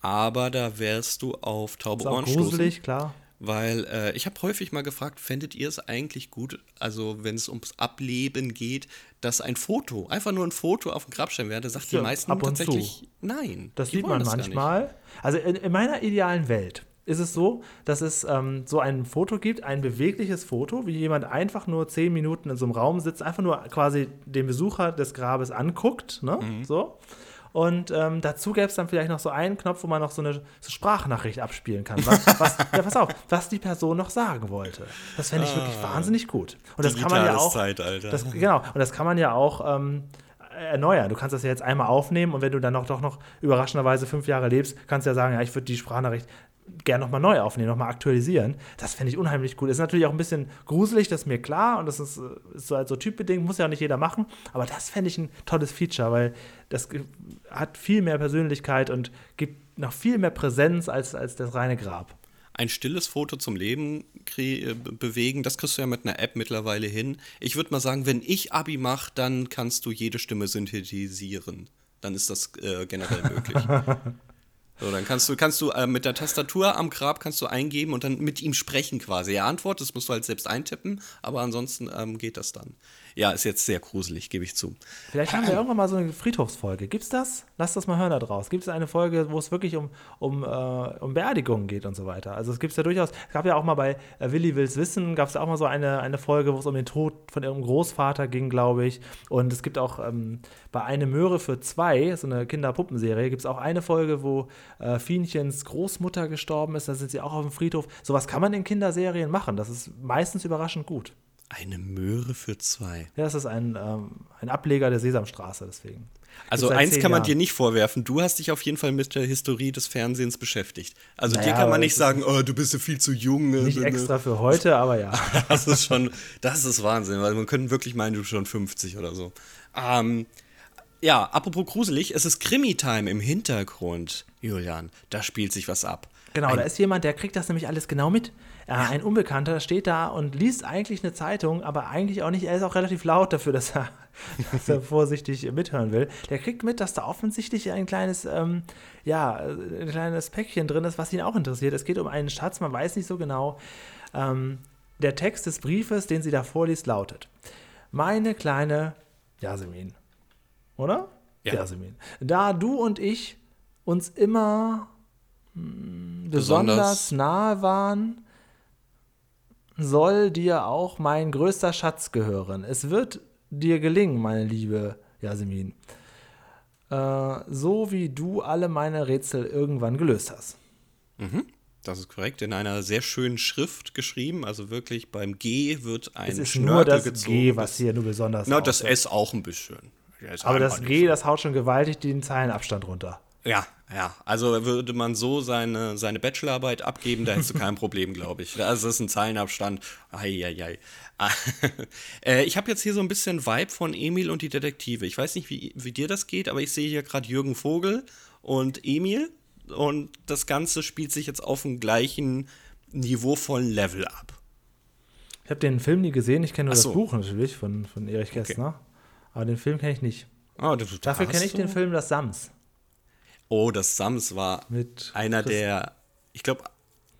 [SPEAKER 3] Aber da wärst du auf taube Ohren
[SPEAKER 2] gruselig, klar.
[SPEAKER 3] weil äh, ich habe häufig mal gefragt, fändet ihr es eigentlich gut, also wenn es ums Ableben geht, dass ein Foto, einfach nur ein Foto auf dem Grabstein wäre, da sagt
[SPEAKER 2] Ja,
[SPEAKER 3] die meisten tatsächlich nein.
[SPEAKER 2] Das sieht man
[SPEAKER 3] das
[SPEAKER 2] manchmal. Also in, in meiner idealen Welt ist es so, dass es ähm, so ein Foto gibt, ein bewegliches Foto, wie jemand einfach nur zehn Minuten in so einem Raum sitzt, einfach nur quasi den Besucher des Grabes anguckt, ne?
[SPEAKER 3] Mhm.
[SPEAKER 2] So. Und ähm, dazu gäbe es dann vielleicht noch so einen Knopf, wo man noch so eine so Sprachnachricht abspielen kann. Was, was, ja, pass auf, was die Person noch sagen wollte. Das fände ich wirklich wahnsinnig gut. Und das kann man ja
[SPEAKER 3] Ah.
[SPEAKER 2] Auch.
[SPEAKER 3] Zeitalter.
[SPEAKER 2] Das, genau, und das kann man ja auch ähm, erneuern. Du kannst das ja jetzt einmal aufnehmen und wenn du dann noch, doch noch überraschenderweise fünf Jahre lebst, kannst du ja sagen, ja, ich würde die Sprachnachricht gerne nochmal neu aufnehmen, nochmal aktualisieren. Das fände ich unheimlich gut. Ist natürlich auch ein bisschen gruselig, das ist mir klar und das ist, äh, ist so, also typbedingt, muss ja auch nicht jeder machen, aber das fände ich ein tolles Feature, weil das hat viel mehr Persönlichkeit und gibt noch viel mehr Präsenz als, als das reine Grab.
[SPEAKER 3] ein stilles Foto zum Leben äh, be- bewegen, das kriegst du ja mit einer App mittlerweile hin. Ich würde mal sagen, wenn ich Abi mache, dann kannst du jede Stimme synthetisieren. Dann ist das äh, generell möglich. So, dann kannst du, kannst du äh, mit der Tastatur am Grab kannst du eingeben und dann mit ihm sprechen quasi. Er antwortet, das musst du halt selbst eintippen, aber ansonsten ähm, geht das dann. Ja, ist jetzt sehr gruselig, gebe ich zu.
[SPEAKER 2] Vielleicht haben wir irgendwann mal so eine Friedhofsfolge. Gibt's das? Lass das mal hören da draus. Gibt es eine Folge, wo es wirklich um, um, äh, um Beerdigungen geht und so weiter? Also es gibt es ja durchaus. Es gab ja auch mal bei äh, Willi Wills Wissen, gab es auch mal so eine, eine Folge, wo es um den Tod von ihrem Großvater ging, glaube ich. Und es gibt auch ähm, bei Eine Möhre für zwei, so eine Kinderpuppenserie, gibt es auch eine Folge, wo äh, Fienchens Großmutter gestorben ist. Da sind sie auch auf dem Friedhof. Sowas kann man in Kinderserien machen. Das ist meistens überraschend gut.
[SPEAKER 3] Eine Möhre für zwei.
[SPEAKER 2] Ja, das ist ein, ähm, ein Ableger der Sesamstraße, deswegen.
[SPEAKER 3] Also eins kann man
[SPEAKER 2] Jahren.
[SPEAKER 3] dir nicht vorwerfen, du hast dich auf jeden Fall mit der Historie des Fernsehens beschäftigt. Also dir
[SPEAKER 2] Naja,
[SPEAKER 3] kann
[SPEAKER 2] aber
[SPEAKER 3] man nicht sagen, oh, du bist ja viel zu jung. ne,
[SPEAKER 2] Nicht
[SPEAKER 3] ne, ne.
[SPEAKER 2] extra für heute, aber ja.
[SPEAKER 3] Das ist schon, das ist Wahnsinn, weil man könnte wirklich meinen, du bist schon 50 oder so. Ähm, ja, apropos gruselig, es ist Krimi-Time im Hintergrund, Julian. Da spielt sich was ab.
[SPEAKER 2] Genau,
[SPEAKER 3] Ein-
[SPEAKER 2] da ist jemand, der kriegt das nämlich alles genau mit. Äh, Ein Unbekannter steht da und liest eigentlich eine Zeitung, aber eigentlich auch nicht. Er ist auch relativ laut dafür, dass er, dass er vorsichtig mithören will. Der kriegt mit, dass da offensichtlich ein kleines, ähm, ja, ein kleines Päckchen drin ist, was ihn auch interessiert. Es geht um einen Schatz, man weiß nicht so genau. Ähm, der Text des Briefes, den sie da vorliest, lautet: Meine kleine Jasmin. Oder?
[SPEAKER 3] Ja.
[SPEAKER 2] Jasmin. Da du und ich uns immer besonders,
[SPEAKER 3] Besonders.
[SPEAKER 2] nahe waren, soll dir auch mein größter Schatz gehören. Es wird dir gelingen, meine liebe Jasmin. Äh, so wie du alle meine Rätsel irgendwann gelöst hast.
[SPEAKER 3] Mhm, das ist korrekt, in einer sehr schönen Schrift geschrieben. Also wirklich beim G wird ein
[SPEAKER 2] Es ist
[SPEAKER 3] Schnörkel
[SPEAKER 2] nur das
[SPEAKER 3] gezogen.
[SPEAKER 2] G, was hier nur besonders
[SPEAKER 3] Na, das. S auch ein bisschen. Ja,
[SPEAKER 2] Aber das G, das haut schon gewaltig den Zeilenabstand runter.
[SPEAKER 3] Ja, ja. Also würde man so seine, seine Bachelorarbeit abgeben, da hättest du kein Problem, glaube ich. Das ist ein Zeilenabstand. Eieiei. äh, ich habe jetzt hier so ein bisschen Vibe von Emil und die Detektive. Ich weiß nicht, wie, wie dir das geht, aber ich sehe hier gerade Jürgen Vogel und Emil. Und das Ganze spielt sich jetzt auf dem gleichen niveauvollen Level ab.
[SPEAKER 2] Ich habe den Film nie gesehen, ich kenne nur
[SPEAKER 3] Ach
[SPEAKER 2] das
[SPEAKER 3] so.
[SPEAKER 2] Buch natürlich von, von Erich Kästner. Aber den Film kenne ich nicht.
[SPEAKER 3] Oh, du,
[SPEAKER 2] Dafür kenne ich den Film Das Sams.
[SPEAKER 3] Oh, das Sams war
[SPEAKER 2] Mit
[SPEAKER 3] einer
[SPEAKER 2] Chris-
[SPEAKER 3] der, ich glaube,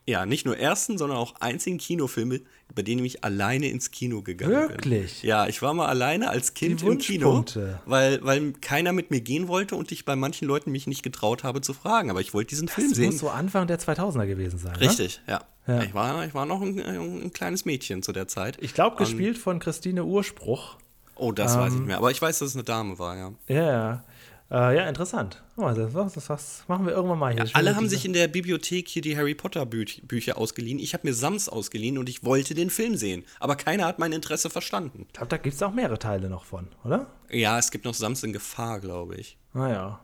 [SPEAKER 3] ja, nicht nur ersten, sondern auch einzigen Kinofilme, bei denen ich alleine ins Kino gegangen bin.
[SPEAKER 2] Wirklich?
[SPEAKER 3] Ja, ich war mal alleine als Kind im Kino, weil, weil keiner mit mir gehen wollte und ich bei manchen Leuten mich nicht getraut habe zu fragen. Aber ich wollte diesen Film
[SPEAKER 2] Das
[SPEAKER 3] sehen.
[SPEAKER 2] muss so Anfang der 2000er gewesen sein. Ne?
[SPEAKER 3] Richtig, ja.
[SPEAKER 2] Ja.
[SPEAKER 3] Ich, war, ich war noch ein, ein kleines Mädchen zu der Zeit.
[SPEAKER 2] Ich glaube,
[SPEAKER 3] Ähm,
[SPEAKER 2] gespielt von Christine Urspruch.
[SPEAKER 3] Oh, das weiß ich
[SPEAKER 2] Ähm,
[SPEAKER 3] nicht mehr. Aber ich weiß, dass es eine Dame war, ja.
[SPEAKER 2] Ja, ja. Äh, ja, interessant. Oh, das, das, machen wir irgendwann mal hier. Schön
[SPEAKER 3] Alle haben
[SPEAKER 2] dieser-
[SPEAKER 3] sich in der Bibliothek hier die Harry Potter Bü- Bücher ausgeliehen. Ich habe mir Sams ausgeliehen und ich wollte den Film sehen. Aber keiner hat mein Interesse verstanden.
[SPEAKER 2] Ich glaube, da gibt es auch mehrere Teile noch von, oder?
[SPEAKER 3] Ja, es gibt noch Sams in Gefahr, glaube ich.
[SPEAKER 2] Naja.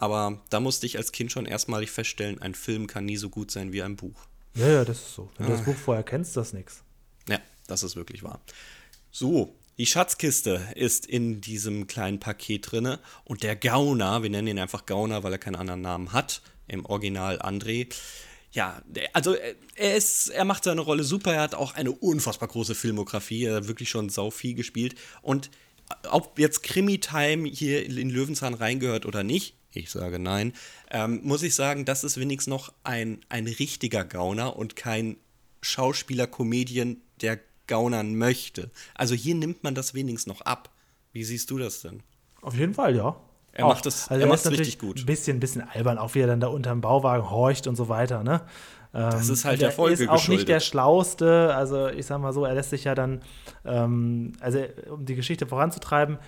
[SPEAKER 3] Aber da musste ich als Kind schon erstmalig feststellen, ein Film kann nie so gut sein wie ein Buch.
[SPEAKER 2] Ja, ja, das ist so. Wenn
[SPEAKER 3] Ah.
[SPEAKER 2] du das Buch vorher kennst, das nix.
[SPEAKER 3] Ja, das ist wirklich wahr. So, die Schatzkiste ist in diesem kleinen Paket drinne und der Gauner, wir nennen ihn einfach Gauner, weil er keinen anderen Namen hat, im Original André. Ja, also äh, er ist, er macht seine Rolle super, er hat auch eine unfassbar große Filmografie, er hat wirklich schon sau viel gespielt und ob jetzt Krimi-Time hier in Löwenzahn reingehört oder nicht, ich sage nein, ähm, muss ich sagen, das ist wenigstens noch ein, ein richtiger Gauner und kein Schauspieler, Comedian, der gaunern möchte. Also hier nimmt man das wenigstens noch ab. Wie siehst du das denn?
[SPEAKER 2] Auf jeden Fall, ja.
[SPEAKER 3] Er macht das- er
[SPEAKER 2] er natürlich
[SPEAKER 3] richtig gut.
[SPEAKER 2] Ein bisschen, bisschen albern, auch wie er dann da unterm Bauwagen horcht und so weiter, ne?
[SPEAKER 3] Das ist halt
[SPEAKER 2] Und
[SPEAKER 3] der
[SPEAKER 2] er
[SPEAKER 3] Folge
[SPEAKER 2] ist auch
[SPEAKER 3] geschuldet.
[SPEAKER 2] nicht der Schlauste, also ich sag mal so, er lässt sich ja dann, ähm, also um die Geschichte voranzutreiben,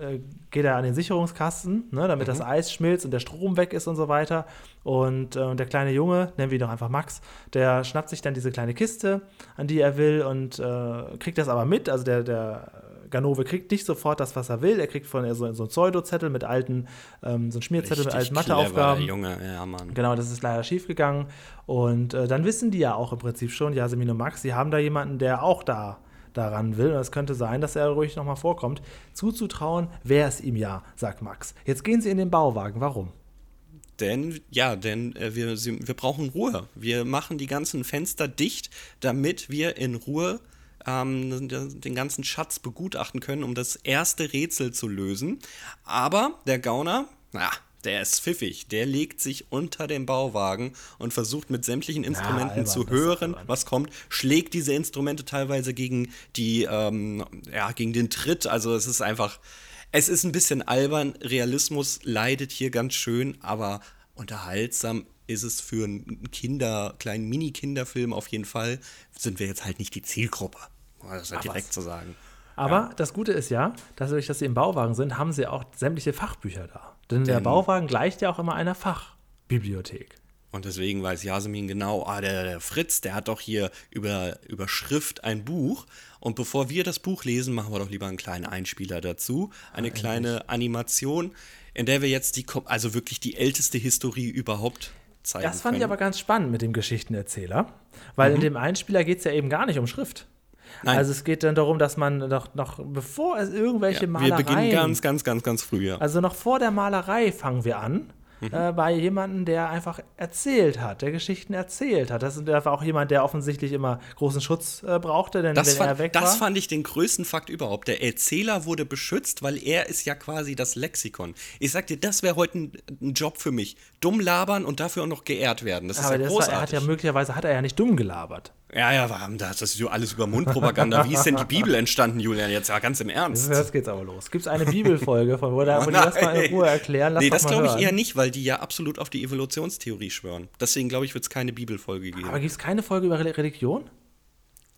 [SPEAKER 2] äh, geht er an den Sicherungskasten, ne, damit
[SPEAKER 3] Mhm.
[SPEAKER 2] das Eis schmilzt und der Strom weg ist und so weiter. Und äh, der kleine Junge, nennen wir ihn doch einfach Max, der schnappt sich dann diese kleine Kiste, an die er will und äh, kriegt das aber mit. Also der, der Ganove kriegt nicht sofort das, was er will. Er kriegt von so, so einen Pseudozettel mit alten, ähm, so einen Schmierzettel mit alten Matheaufgaben.
[SPEAKER 3] Junge, ja, Mann.
[SPEAKER 2] Genau, das ist leider schief gegangen. Und äh, dann wissen die ja auch im Prinzip schon, Yasemin und Max, sie haben da jemanden, der auch da daran will. Und es könnte sein, dass er ruhig nochmal vorkommt. Zuzutrauen wäre es ihm ja, sagt Max. Jetzt gehen sie in den Bauwagen. Warum?
[SPEAKER 3] Denn, ja, denn äh, wir, sie- wir brauchen Ruhe. Wir machen die ganzen Fenster dicht, damit wir in Ruhe ähm, den ganzen Schatz begutachten können, um das erste Rätsel zu lösen. Aber der Gauner, na, der ist pfiffig. Der legt sich unter den Bauwagen und versucht mit sämtlichen Instrumenten
[SPEAKER 2] albern,
[SPEAKER 3] zu
[SPEAKER 2] ist
[SPEAKER 3] hören, was kommt, schlägt diese Instrumente teilweise gegen die, ähm, ja, gegen den Tritt. Also es ist einfach, es ist ein bisschen albern. Realismus leidet hier ganz schön, aber unterhaltsam ist es für einen Kinder, kleinen Mini-Kinderfilm auf jeden Fall. Sind wir jetzt halt nicht die Zielgruppe. um Das halt direkt zu sagen.
[SPEAKER 2] Aber das Gute ist ja, dass dadurch, dass sie im Bauwagen sind, haben sie auch sämtliche Fachbücher da. Denn der
[SPEAKER 3] Denn-
[SPEAKER 2] Bauwagen gleicht ja auch immer einer Fachbibliothek.
[SPEAKER 3] Und deswegen weiß Jasmin genau, ah, der, der Fritz, der hat doch hier über, über Schrift ein Buch. Und bevor wir das Buch lesen, machen wir doch lieber einen kleinen Einspieler dazu. Eine kleine Animation, in der wir jetzt die, also wirklich die älteste Historie überhaupt zeigen
[SPEAKER 2] Das fand ich
[SPEAKER 3] können.
[SPEAKER 2] aber ganz spannend mit dem Geschichtenerzähler, weil in dem Einspieler geht es ja eben gar nicht um Schrift.
[SPEAKER 3] Nein.
[SPEAKER 2] Also es geht dann darum, dass man noch, noch bevor es irgendwelche
[SPEAKER 3] ja, wir
[SPEAKER 2] Malereien,
[SPEAKER 3] beginnen ganz, ganz, ganz, ganz früh, ja.
[SPEAKER 2] also noch vor der Malerei fangen wir an,
[SPEAKER 3] Mhm.
[SPEAKER 2] äh, bei jemandem, der einfach erzählt hat, der Geschichten erzählt hat. Das ist einfach auch jemand, der offensichtlich immer großen Schutz äh, brauchte, denn
[SPEAKER 3] Das,
[SPEAKER 2] wenn er
[SPEAKER 3] fand,
[SPEAKER 2] weg
[SPEAKER 3] das
[SPEAKER 2] war,
[SPEAKER 3] fand ich den größten Fakt überhaupt. Der Erzähler wurde beschützt, weil er ist ja quasi das Lexikon. Ich sag dir, das wäre heute ein, ein Job für mich. Dumm labern und dafür auch noch geehrt werden. Das ist
[SPEAKER 2] aber
[SPEAKER 3] ja
[SPEAKER 2] das war,
[SPEAKER 3] großartig.
[SPEAKER 2] er hat ja möglicherweise hat er ja nicht dumm gelabert.
[SPEAKER 3] Ja, ja, warum das? Das ist so alles über Mundpropaganda. Wie ist denn die Bibel entstanden, Julian? Jetzt ja ganz im Ernst.
[SPEAKER 2] Jetzt geht's aber los. Gibt es eine Bibelfolge, von wo, da, wo die
[SPEAKER 3] Oh
[SPEAKER 2] das mal in. Ruhe erklären? Lass
[SPEAKER 3] nee, das glaube ich
[SPEAKER 2] hören.
[SPEAKER 3] eher nicht, weil die ja absolut auf die Evolutionstheorie schwören. Deswegen glaube ich, wird es keine Bibelfolge geben.
[SPEAKER 2] Aber gibt es keine Folge über Re- Religion?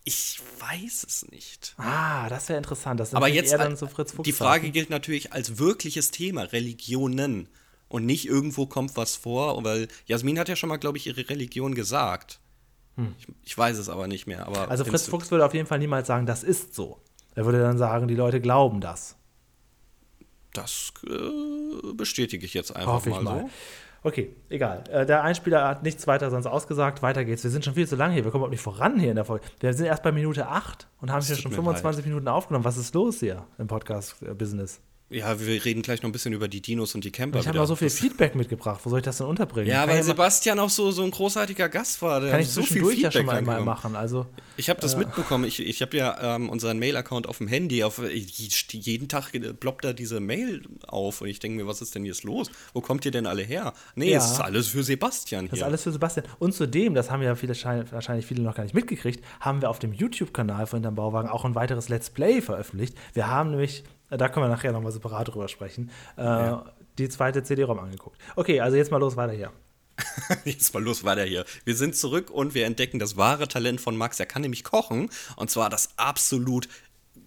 [SPEAKER 3] ich weiß es nicht.
[SPEAKER 2] Ah, das wäre interessant. Das
[SPEAKER 3] Aber jetzt,
[SPEAKER 2] eher dann so Fritz Fuchs
[SPEAKER 3] die Frage gilt natürlich als wirkliches Thema, Religionen. Und nicht irgendwo kommt was vor, weil Jasmin hat ja schon mal, glaube ich, ihre Religion gesagt. Ich, ich weiß es aber nicht mehr. Aber
[SPEAKER 2] Hm. Also Fritz Fuchs würde auf jeden Fall niemals sagen, das ist so. Er würde dann sagen, die Leute glauben das.
[SPEAKER 3] Das äh, bestätige ich jetzt einfach
[SPEAKER 2] Hoffe ich
[SPEAKER 3] mal,
[SPEAKER 2] mal.
[SPEAKER 3] so.
[SPEAKER 2] Okay, egal. Äh, der Einspieler hat nichts weiter sonst ausgesagt. Weiter geht's. Wir sind schon viel zu lange hier. Wir kommen überhaupt nicht voran hier in der Folge. Wir sind erst bei Minute 8 und haben hier
[SPEAKER 3] tut
[SPEAKER 2] schon
[SPEAKER 3] mir
[SPEAKER 2] 25 Minuten aufgenommen. Was ist los hier im Podcast-Business?
[SPEAKER 3] Ja, wir reden gleich noch ein bisschen über die Dinos und die Camper.
[SPEAKER 2] Ich habe noch so viel Feedback mitgebracht. Wo soll ich das denn unterbringen?
[SPEAKER 3] Ja, weil
[SPEAKER 2] mal-
[SPEAKER 3] Sebastian auch so, so ein großartiger Gast war. Der
[SPEAKER 2] kann ich
[SPEAKER 3] so viel
[SPEAKER 2] zwischendurch ja schon
[SPEAKER 3] Feedback
[SPEAKER 2] mal, mal machen. Also,
[SPEAKER 3] Ich habe das mitbekommen. Ich, ich habe ja ähm, unseren Mail-Account auf dem Handy. Auf, ich, jeden Tag äh, ploppt da diese Mail auf und ich denke mir, was ist denn jetzt los? Wo kommt ihr denn alle her? Nee,
[SPEAKER 2] Ja.
[SPEAKER 3] es ist alles für Sebastian
[SPEAKER 2] Das ist
[SPEAKER 3] hier.
[SPEAKER 2] alles für Sebastian. Und zudem, das haben ja viele, schein- wahrscheinlich viele noch gar nicht mitgekriegt, haben wir auf dem YouTube-Kanal von Hinterm Bauwagen auch ein weiteres Let's Play veröffentlicht. Wir haben nämlich, äh, da können wir nachher nochmal separat drüber sprechen, äh, die zweite CD-ROM angeguckt. Okay, also jetzt mal los weiter hier.
[SPEAKER 3] Jetzt mal los weiter hier. Wir sind zurück und wir entdecken das wahre Talent von Max. Er kann nämlich kochen und zwar das absolut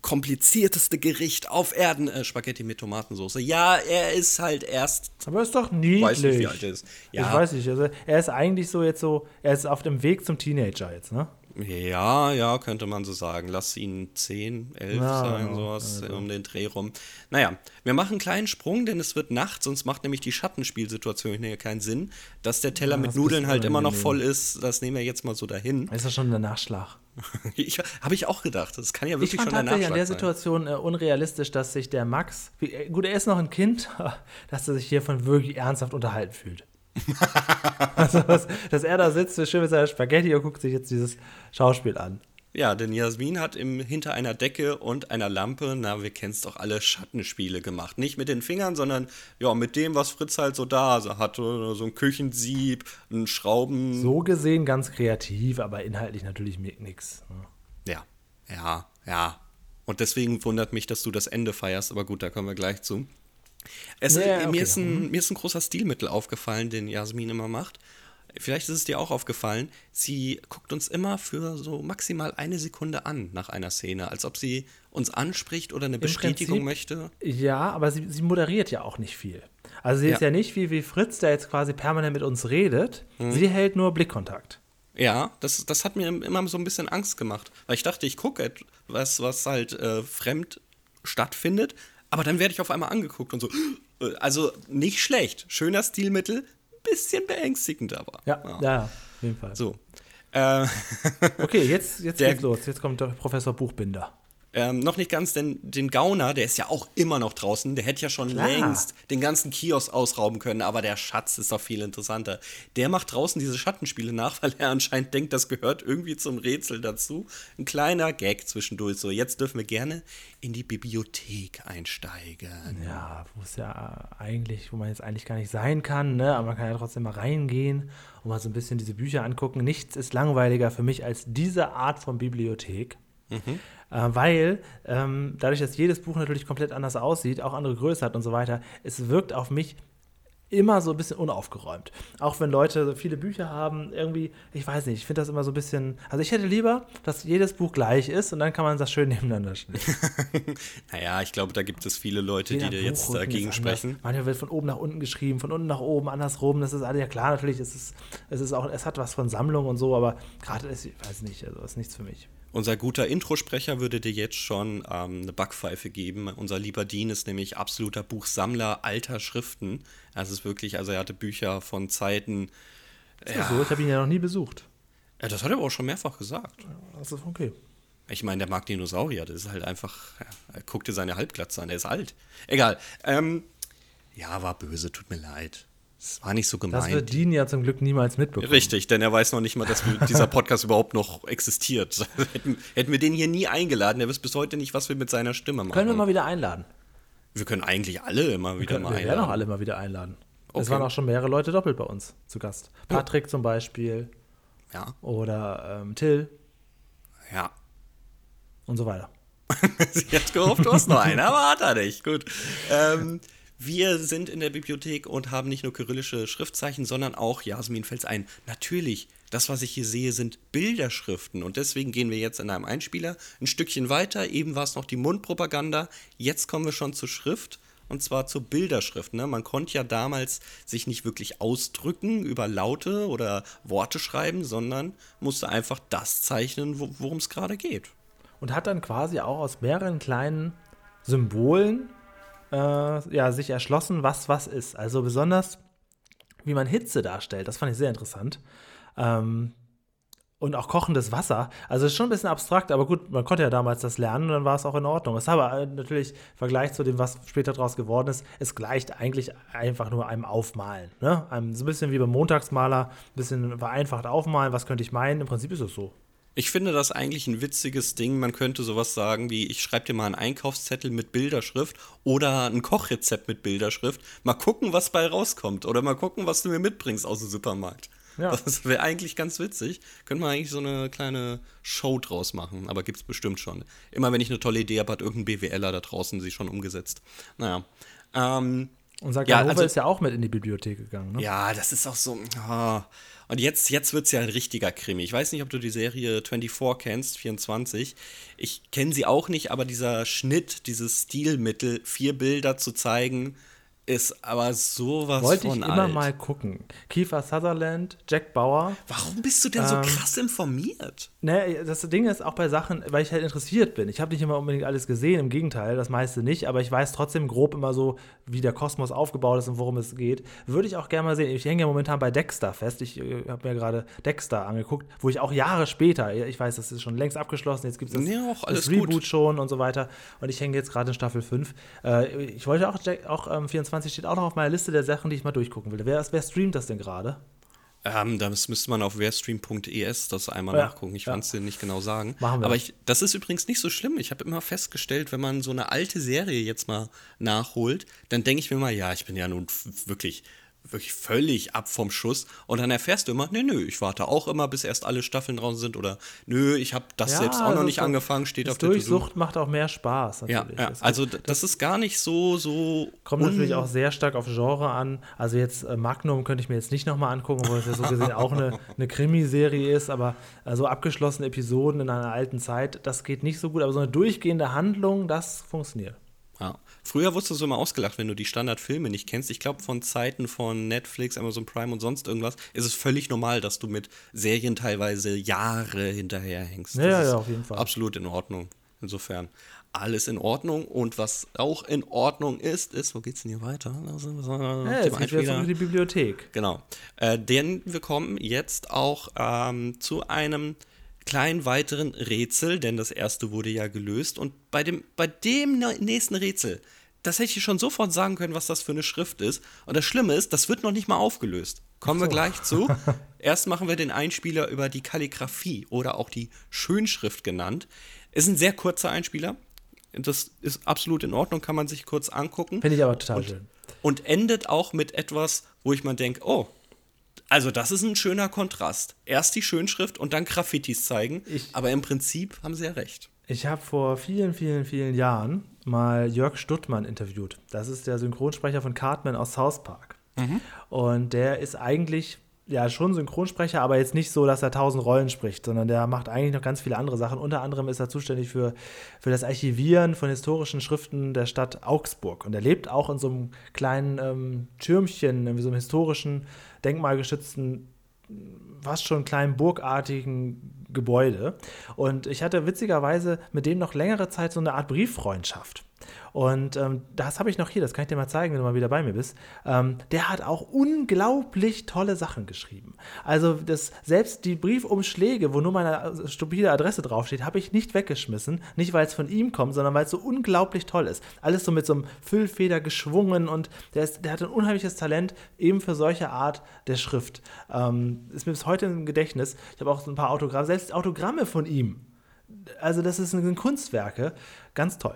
[SPEAKER 3] komplizierteste Gericht auf Erden, äh, Spaghetti mit Tomatensauce. Ja, er ist halt erst
[SPEAKER 2] Aber ist doch niedlich.
[SPEAKER 3] Weiß nicht, wie alt er ist. Ja.
[SPEAKER 2] Ich weiß nicht. Also er ist eigentlich so jetzt so, er ist auf dem Weg zum Teenager jetzt, ne?
[SPEAKER 3] Ja, ja, könnte man so sagen. Lass ihn 10, 11
[SPEAKER 2] Ja,
[SPEAKER 3] sein,
[SPEAKER 2] genau.
[SPEAKER 3] sowas um den Dreh rum. Naja, wir machen einen kleinen Sprung, denn es wird Nacht, sonst macht nämlich die Schattenspielsituation hier keinen Sinn. Dass der Teller
[SPEAKER 2] Ja,
[SPEAKER 3] mit Nudeln
[SPEAKER 2] ist
[SPEAKER 3] halt immer noch voll ist, das nehmen wir jetzt mal so dahin.
[SPEAKER 2] Ist das schon der Nachschlag?
[SPEAKER 3] Ich, Habe ich auch gedacht. Das kann ja
[SPEAKER 2] Ich
[SPEAKER 3] wirklich
[SPEAKER 2] fand
[SPEAKER 3] schon der
[SPEAKER 2] tatsächlich an
[SPEAKER 3] Nachschlag
[SPEAKER 2] der
[SPEAKER 3] sein.
[SPEAKER 2] Situation äh, unrealistisch, dass sich der Max, äh, gut, er ist noch ein Kind, dass er sich hiervon wirklich ernsthaft unterhalten fühlt. also, dass, dass er da sitzt, schön mit seiner Spaghetti und guckt sich jetzt dieses Schauspiel an.
[SPEAKER 3] Ja, denn Jasmin hat im, hinter einer Decke und einer Lampe, na, wir kennen es doch alle, Schattenspiele gemacht. Nicht mit den Fingern, sondern ja, mit dem, was Fritz halt so da hatte. So ein Küchensieb, ein Schrauben.
[SPEAKER 2] So gesehen ganz kreativ, aber inhaltlich natürlich nix. ne?
[SPEAKER 3] Ja, ja, ja. Und deswegen wundert mich, dass du das Ende feierst, aber gut, da kommen wir gleich zu. Es,
[SPEAKER 2] Ja,
[SPEAKER 3] äh,
[SPEAKER 2] okay.
[SPEAKER 3] mir, ist ein, mir ist ein großer Stilmittel aufgefallen, den Jasmin immer macht. Vielleicht ist es dir auch aufgefallen, sie guckt uns immer für so maximal eine Sekunde an nach einer Szene, als ob sie uns anspricht oder eine Bestätigung
[SPEAKER 2] Prinzip-
[SPEAKER 3] möchte.
[SPEAKER 2] Ja, aber sie, sie moderiert ja auch nicht viel. Also sie ist
[SPEAKER 3] Ja.
[SPEAKER 2] ja nicht wie, wie Fritz, der jetzt quasi permanent mit uns redet.
[SPEAKER 3] Mhm.
[SPEAKER 2] Sie hält nur Blickkontakt.
[SPEAKER 3] Ja, das, das hat mir immer so ein bisschen Angst gemacht, weil ich dachte, ich gucke etwas, was halt äh, fremd stattfindet, aber dann werde ich auf einmal angeguckt und so. äh, Also nicht schlecht, schöner Stilmittel, bisschen beängstigend aber.
[SPEAKER 2] Ja, ja, auf jeden Fall.
[SPEAKER 3] So. Äh,
[SPEAKER 2] Okay, jetzt, jetzt
[SPEAKER 3] Der-
[SPEAKER 2] geht's los. Jetzt kommt der Professor Buchbinder.
[SPEAKER 3] Ähm, noch nicht ganz, denn den Gauner, der ist ja auch immer noch draußen, der hätte ja schon
[SPEAKER 2] Klar.
[SPEAKER 3] längst den ganzen Kiosk ausrauben können, aber der Schatz ist doch viel interessanter. Der macht draußen diese Schattenspiele nach, weil er anscheinend denkt, das gehört irgendwie zum Rätsel dazu. Ein kleiner Gag zwischendurch. So, jetzt dürfen wir gerne in die Bibliothek einsteigen.
[SPEAKER 2] Ja, wo es ja eigentlich, wo man jetzt eigentlich gar nicht sein kann, ne? aber man kann ja trotzdem mal reingehen und mal so ein bisschen diese Bücher angucken. Nichts ist langweiliger für mich als diese Art von Bibliothek.
[SPEAKER 3] Mhm.
[SPEAKER 2] Äh, weil ähm, dadurch, dass jedes Buch natürlich komplett anders aussieht, auch andere Größe hat und so weiter, es wirkt auf mich immer so ein bisschen unaufgeräumt. Auch wenn Leute so viele Bücher haben, irgendwie, ich weiß nicht, ich finde das immer so ein bisschen. Also ich hätte lieber, dass jedes Buch gleich ist und dann kann man das schön nebeneinander stellen.
[SPEAKER 3] Naja, ich glaube, da gibt es viele Leute, die
[SPEAKER 2] Jeder
[SPEAKER 3] dir jetzt dagegen sprechen.
[SPEAKER 2] Manchmal wird von oben nach unten geschrieben, von unten nach oben, andersrum. Das ist alles ja klar, natürlich. Es ist, es ist auch, es hat was von Sammlung und so, aber gerade ist, ich weiß nicht, also ist nichts für mich.
[SPEAKER 3] Unser guter Introsprecher würde dir jetzt schon ähm, eine Backpfeife geben. Unser lieber Dean ist nämlich absoluter Buchsammler alter Schriften. Das ist wirklich, also er hatte Bücher von Zeiten.
[SPEAKER 2] Ist das so? Ich habe ihn ja noch nie besucht.
[SPEAKER 3] Ja, das hat er aber auch schon mehrfach gesagt.
[SPEAKER 2] Das ist okay.
[SPEAKER 3] Ich meine, der mag Dinosaurier. Das ist halt einfach. Ja, er guckt dir seine Halbglatze an, der ist alt. Egal. Ähm, ja, war böse, tut mir leid. Es war nicht so
[SPEAKER 2] Das
[SPEAKER 3] gemeint.
[SPEAKER 2] wird Dean ja zum Glück niemals mitbekommen.
[SPEAKER 3] Richtig, denn er weiß noch nicht mal, dass dieser Podcast überhaupt noch existiert. hätten, hätten wir den hier nie eingeladen, er weiß bis heute nicht, was wir mit seiner Stimme machen.
[SPEAKER 2] Können wir mal wieder einladen?
[SPEAKER 3] Wir können eigentlich alle immer wieder
[SPEAKER 2] Können,
[SPEAKER 3] mal
[SPEAKER 2] wir werden
[SPEAKER 3] einladen.
[SPEAKER 2] auch alle mal wieder einladen. Es
[SPEAKER 3] Okay.
[SPEAKER 2] waren auch schon mehrere Leute doppelt bei uns zu Gast. Patrick zum Beispiel
[SPEAKER 3] Ja,
[SPEAKER 2] oder ähm, Till
[SPEAKER 3] ja.
[SPEAKER 2] und so weiter.
[SPEAKER 3] Sie hat gehofft, du hast noch einen, aber hat er nicht. Gut. Ähm, wir sind in der Bibliothek und haben nicht nur kyrillische Schriftzeichen, sondern auch, Jasmin fällt ein, natürlich, das, was ich hier sehe, sind Bilderschriften. Und deswegen gehen wir jetzt in einem Einspieler ein Stückchen weiter. Eben war es noch die Mundpropaganda. Jetzt kommen wir schon zur Schrift. Und zwar zur Bilderschrift. Ne? Man konnte ja damals sich nicht wirklich ausdrücken über Laute oder Worte schreiben, sondern musste einfach das zeichnen, wo- worum es gerade geht.
[SPEAKER 2] und hat dann quasi auch aus mehreren kleinen Symbolen äh, ja, sich erschlossen, was was ist. Also besonders, wie man Hitze darstellt, das fand ich sehr interessant. Ähm, und auch kochendes Wasser. Also ist schon ein bisschen abstrakt, aber gut, man konnte ja damals das lernen und dann war es auch in Ordnung. Es ist aber äh, natürlich im Vergleich zu dem, was später daraus geworden ist, es gleicht eigentlich einfach nur einem Aufmalen. Ne? Einem, so ein bisschen wie beim Montagsmaler, ein bisschen vereinfacht aufmalen, was könnte ich meinen? Im Prinzip ist es so.
[SPEAKER 3] Ich finde das eigentlich ein witziges Ding. Man könnte sowas sagen wie, ich schreibe dir mal einen Einkaufszettel mit Bilderschrift oder ein Kochrezept mit Bilderschrift. Mal gucken, was bei rauskommt. Oder mal gucken, was du mir mitbringst aus dem Supermarkt. Ja. Das wäre eigentlich ganz witzig. Könnte man eigentlich so eine kleine Show draus machen, aber gibt es bestimmt schon. Immer wenn ich eine tolle Idee habe, hat irgendein BWLer da draußen sie schon umgesetzt. Naja. Ähm,
[SPEAKER 2] Unser Ganova ja, also, ist ja auch mit in die Bibliothek gegangen, ne?
[SPEAKER 3] Ja, das ist auch so. Oh. Und jetzt, jetzt wird es ja ein richtiger Krimi. Ich weiß nicht, ob du die Serie 24 kennst, 24. Ich kenne sie auch nicht, aber dieser Schnitt, dieses Stilmittel, vier Bilder zu zeigen, ist aber sowas
[SPEAKER 2] Wollte
[SPEAKER 3] von
[SPEAKER 2] ich immer mal gucken. Kiefer Sutherland, Jack Bauer.
[SPEAKER 3] Warum bist du denn so ähm, krass informiert?
[SPEAKER 2] Ne, das Ding ist auch bei Sachen, weil ich halt interessiert bin. Ich habe nicht immer unbedingt alles gesehen, im Gegenteil, das meiste nicht, aber ich weiß trotzdem grob immer so, wie der Kosmos aufgebaut ist und worum es geht. Würde ich auch gerne mal sehen. Ich hänge ja momentan bei Dexter fest. Ich äh, habe mir gerade Dexter angeguckt, wo ich auch Jahre später, ich weiß, das ist schon längst abgeschlossen, jetzt gibt es das,
[SPEAKER 3] ja,
[SPEAKER 2] das Reboot gut. schon und so weiter. Und ich hänge jetzt gerade in Staffel 5. Äh, ich wollte auch, auch ähm, 24 20 steht auch noch auf meiner Liste der Sachen, die ich mal durchgucken will. Wer, wer streamt das denn gerade?
[SPEAKER 3] Ähm, das müsste man auf werstream.es das einmal ja, nachgucken. Ich ja. kann es dir nicht genau sagen. Machen wir. Aber ich, das ist übrigens nicht so schlimm. Ich habe immer festgestellt, wenn man so eine alte Serie jetzt mal nachholt, dann denke ich mir mal, ja, ich bin ja nun wirklich wirklich völlig ab vom Schuss und dann erfährst du immer, nee, nö, ich warte auch immer, bis erst alle Staffeln draußen sind oder nö, ich habe das ja, selbst auch noch nicht angefangen, steht auf
[SPEAKER 2] der Durchsucht macht auch mehr Spaß.
[SPEAKER 3] Natürlich. Ja, ja. also das, das, ist gar nicht so so
[SPEAKER 2] kommt natürlich auch sehr stark auf Genre an. Also jetzt äh, Magnum könnte ich mir jetzt nicht nochmal angucken, weil es ja so gesehen auch eine, eine Krimiserie ist, aber äh, so abgeschlossene Episoden in einer alten Zeit, das geht nicht so gut, aber so eine durchgehende Handlung, das funktioniert.
[SPEAKER 3] Ja. Früher wurdest du so immer ausgelacht, wenn du die Standardfilme nicht kennst. Ich glaube, von Zeiten von Netflix, Amazon Prime und sonst irgendwas ist es völlig normal, dass du mit Serien teilweise Jahre hinterherhängst.
[SPEAKER 2] Ja, ja, auf jeden Fall.
[SPEAKER 3] Absolut in Ordnung. Insofern alles in Ordnung. Und was auch in Ordnung ist, ist, wo geht's denn hier weiter? Also,
[SPEAKER 2] ja, jetzt geht wieder in die Bibliothek.
[SPEAKER 3] Genau. Äh, denn wir kommen jetzt auch ähm, zu einem kleinen weiteren Rätsel, denn das erste wurde ja gelöst. Und bei dem, bei dem nächsten Rätsel, das hätte ich schon sofort sagen können, was das für eine Schrift ist. Und das Schlimme ist, das wird noch nicht mal aufgelöst. Kommen so. wir gleich zu. Erst machen wir den Einspieler über die Kalligraphie oder auch die Schönschrift genannt. Ist ein sehr kurzer Einspieler. Das ist absolut in Ordnung, kann man sich kurz angucken.
[SPEAKER 2] Finde ich aber total
[SPEAKER 3] und,
[SPEAKER 2] schön.
[SPEAKER 3] Und endet auch mit etwas, wo ich mal denke, oh, also das ist ein schöner Kontrast. Erst die Schönschrift und dann Graffitis zeigen. Ich, aber im Prinzip haben sie ja recht.
[SPEAKER 2] Ich habe vor vielen, vielen, vielen Jahren mal Jörg Stuttmann interviewt. Das ist der Synchronsprecher von Cartman aus South Park. Mhm. Und der ist eigentlich ja schon Synchronsprecher, aber jetzt nicht so, dass er tausend Rollen spricht, sondern der macht eigentlich noch ganz viele andere Sachen. Unter anderem ist er zuständig für, für das Archivieren von historischen Schriften der Stadt Augsburg. Und er lebt auch in so einem kleinen ähm, Türmchen, in so einem historischen denkmalgeschützten, fast schon kleinen burgartigen Gebäude. Und ich hatte witzigerweise mit dem noch längere Zeit so eine Art Brieffreundschaft. Und ähm, das habe ich noch hier, das kann ich dir mal zeigen, wenn du mal wieder bei mir bist. Ähm, der hat auch unglaublich tolle Sachen geschrieben. Also das, selbst die Briefumschläge, wo nur meine stupide Adresse draufsteht, habe ich nicht weggeschmissen. Nicht, weil es von ihm kommt, sondern weil es so unglaublich toll ist. Alles so mit so einem Füllfeder geschwungen und der, ist, der hat ein unheimliches Talent eben für solche Art der Schrift. Ähm, ist mir bis heute im Gedächtnis. Ich habe auch so ein paar Autogramme, selbst Autogramme von ihm. Also das sind Kunstwerke. Ganz toll.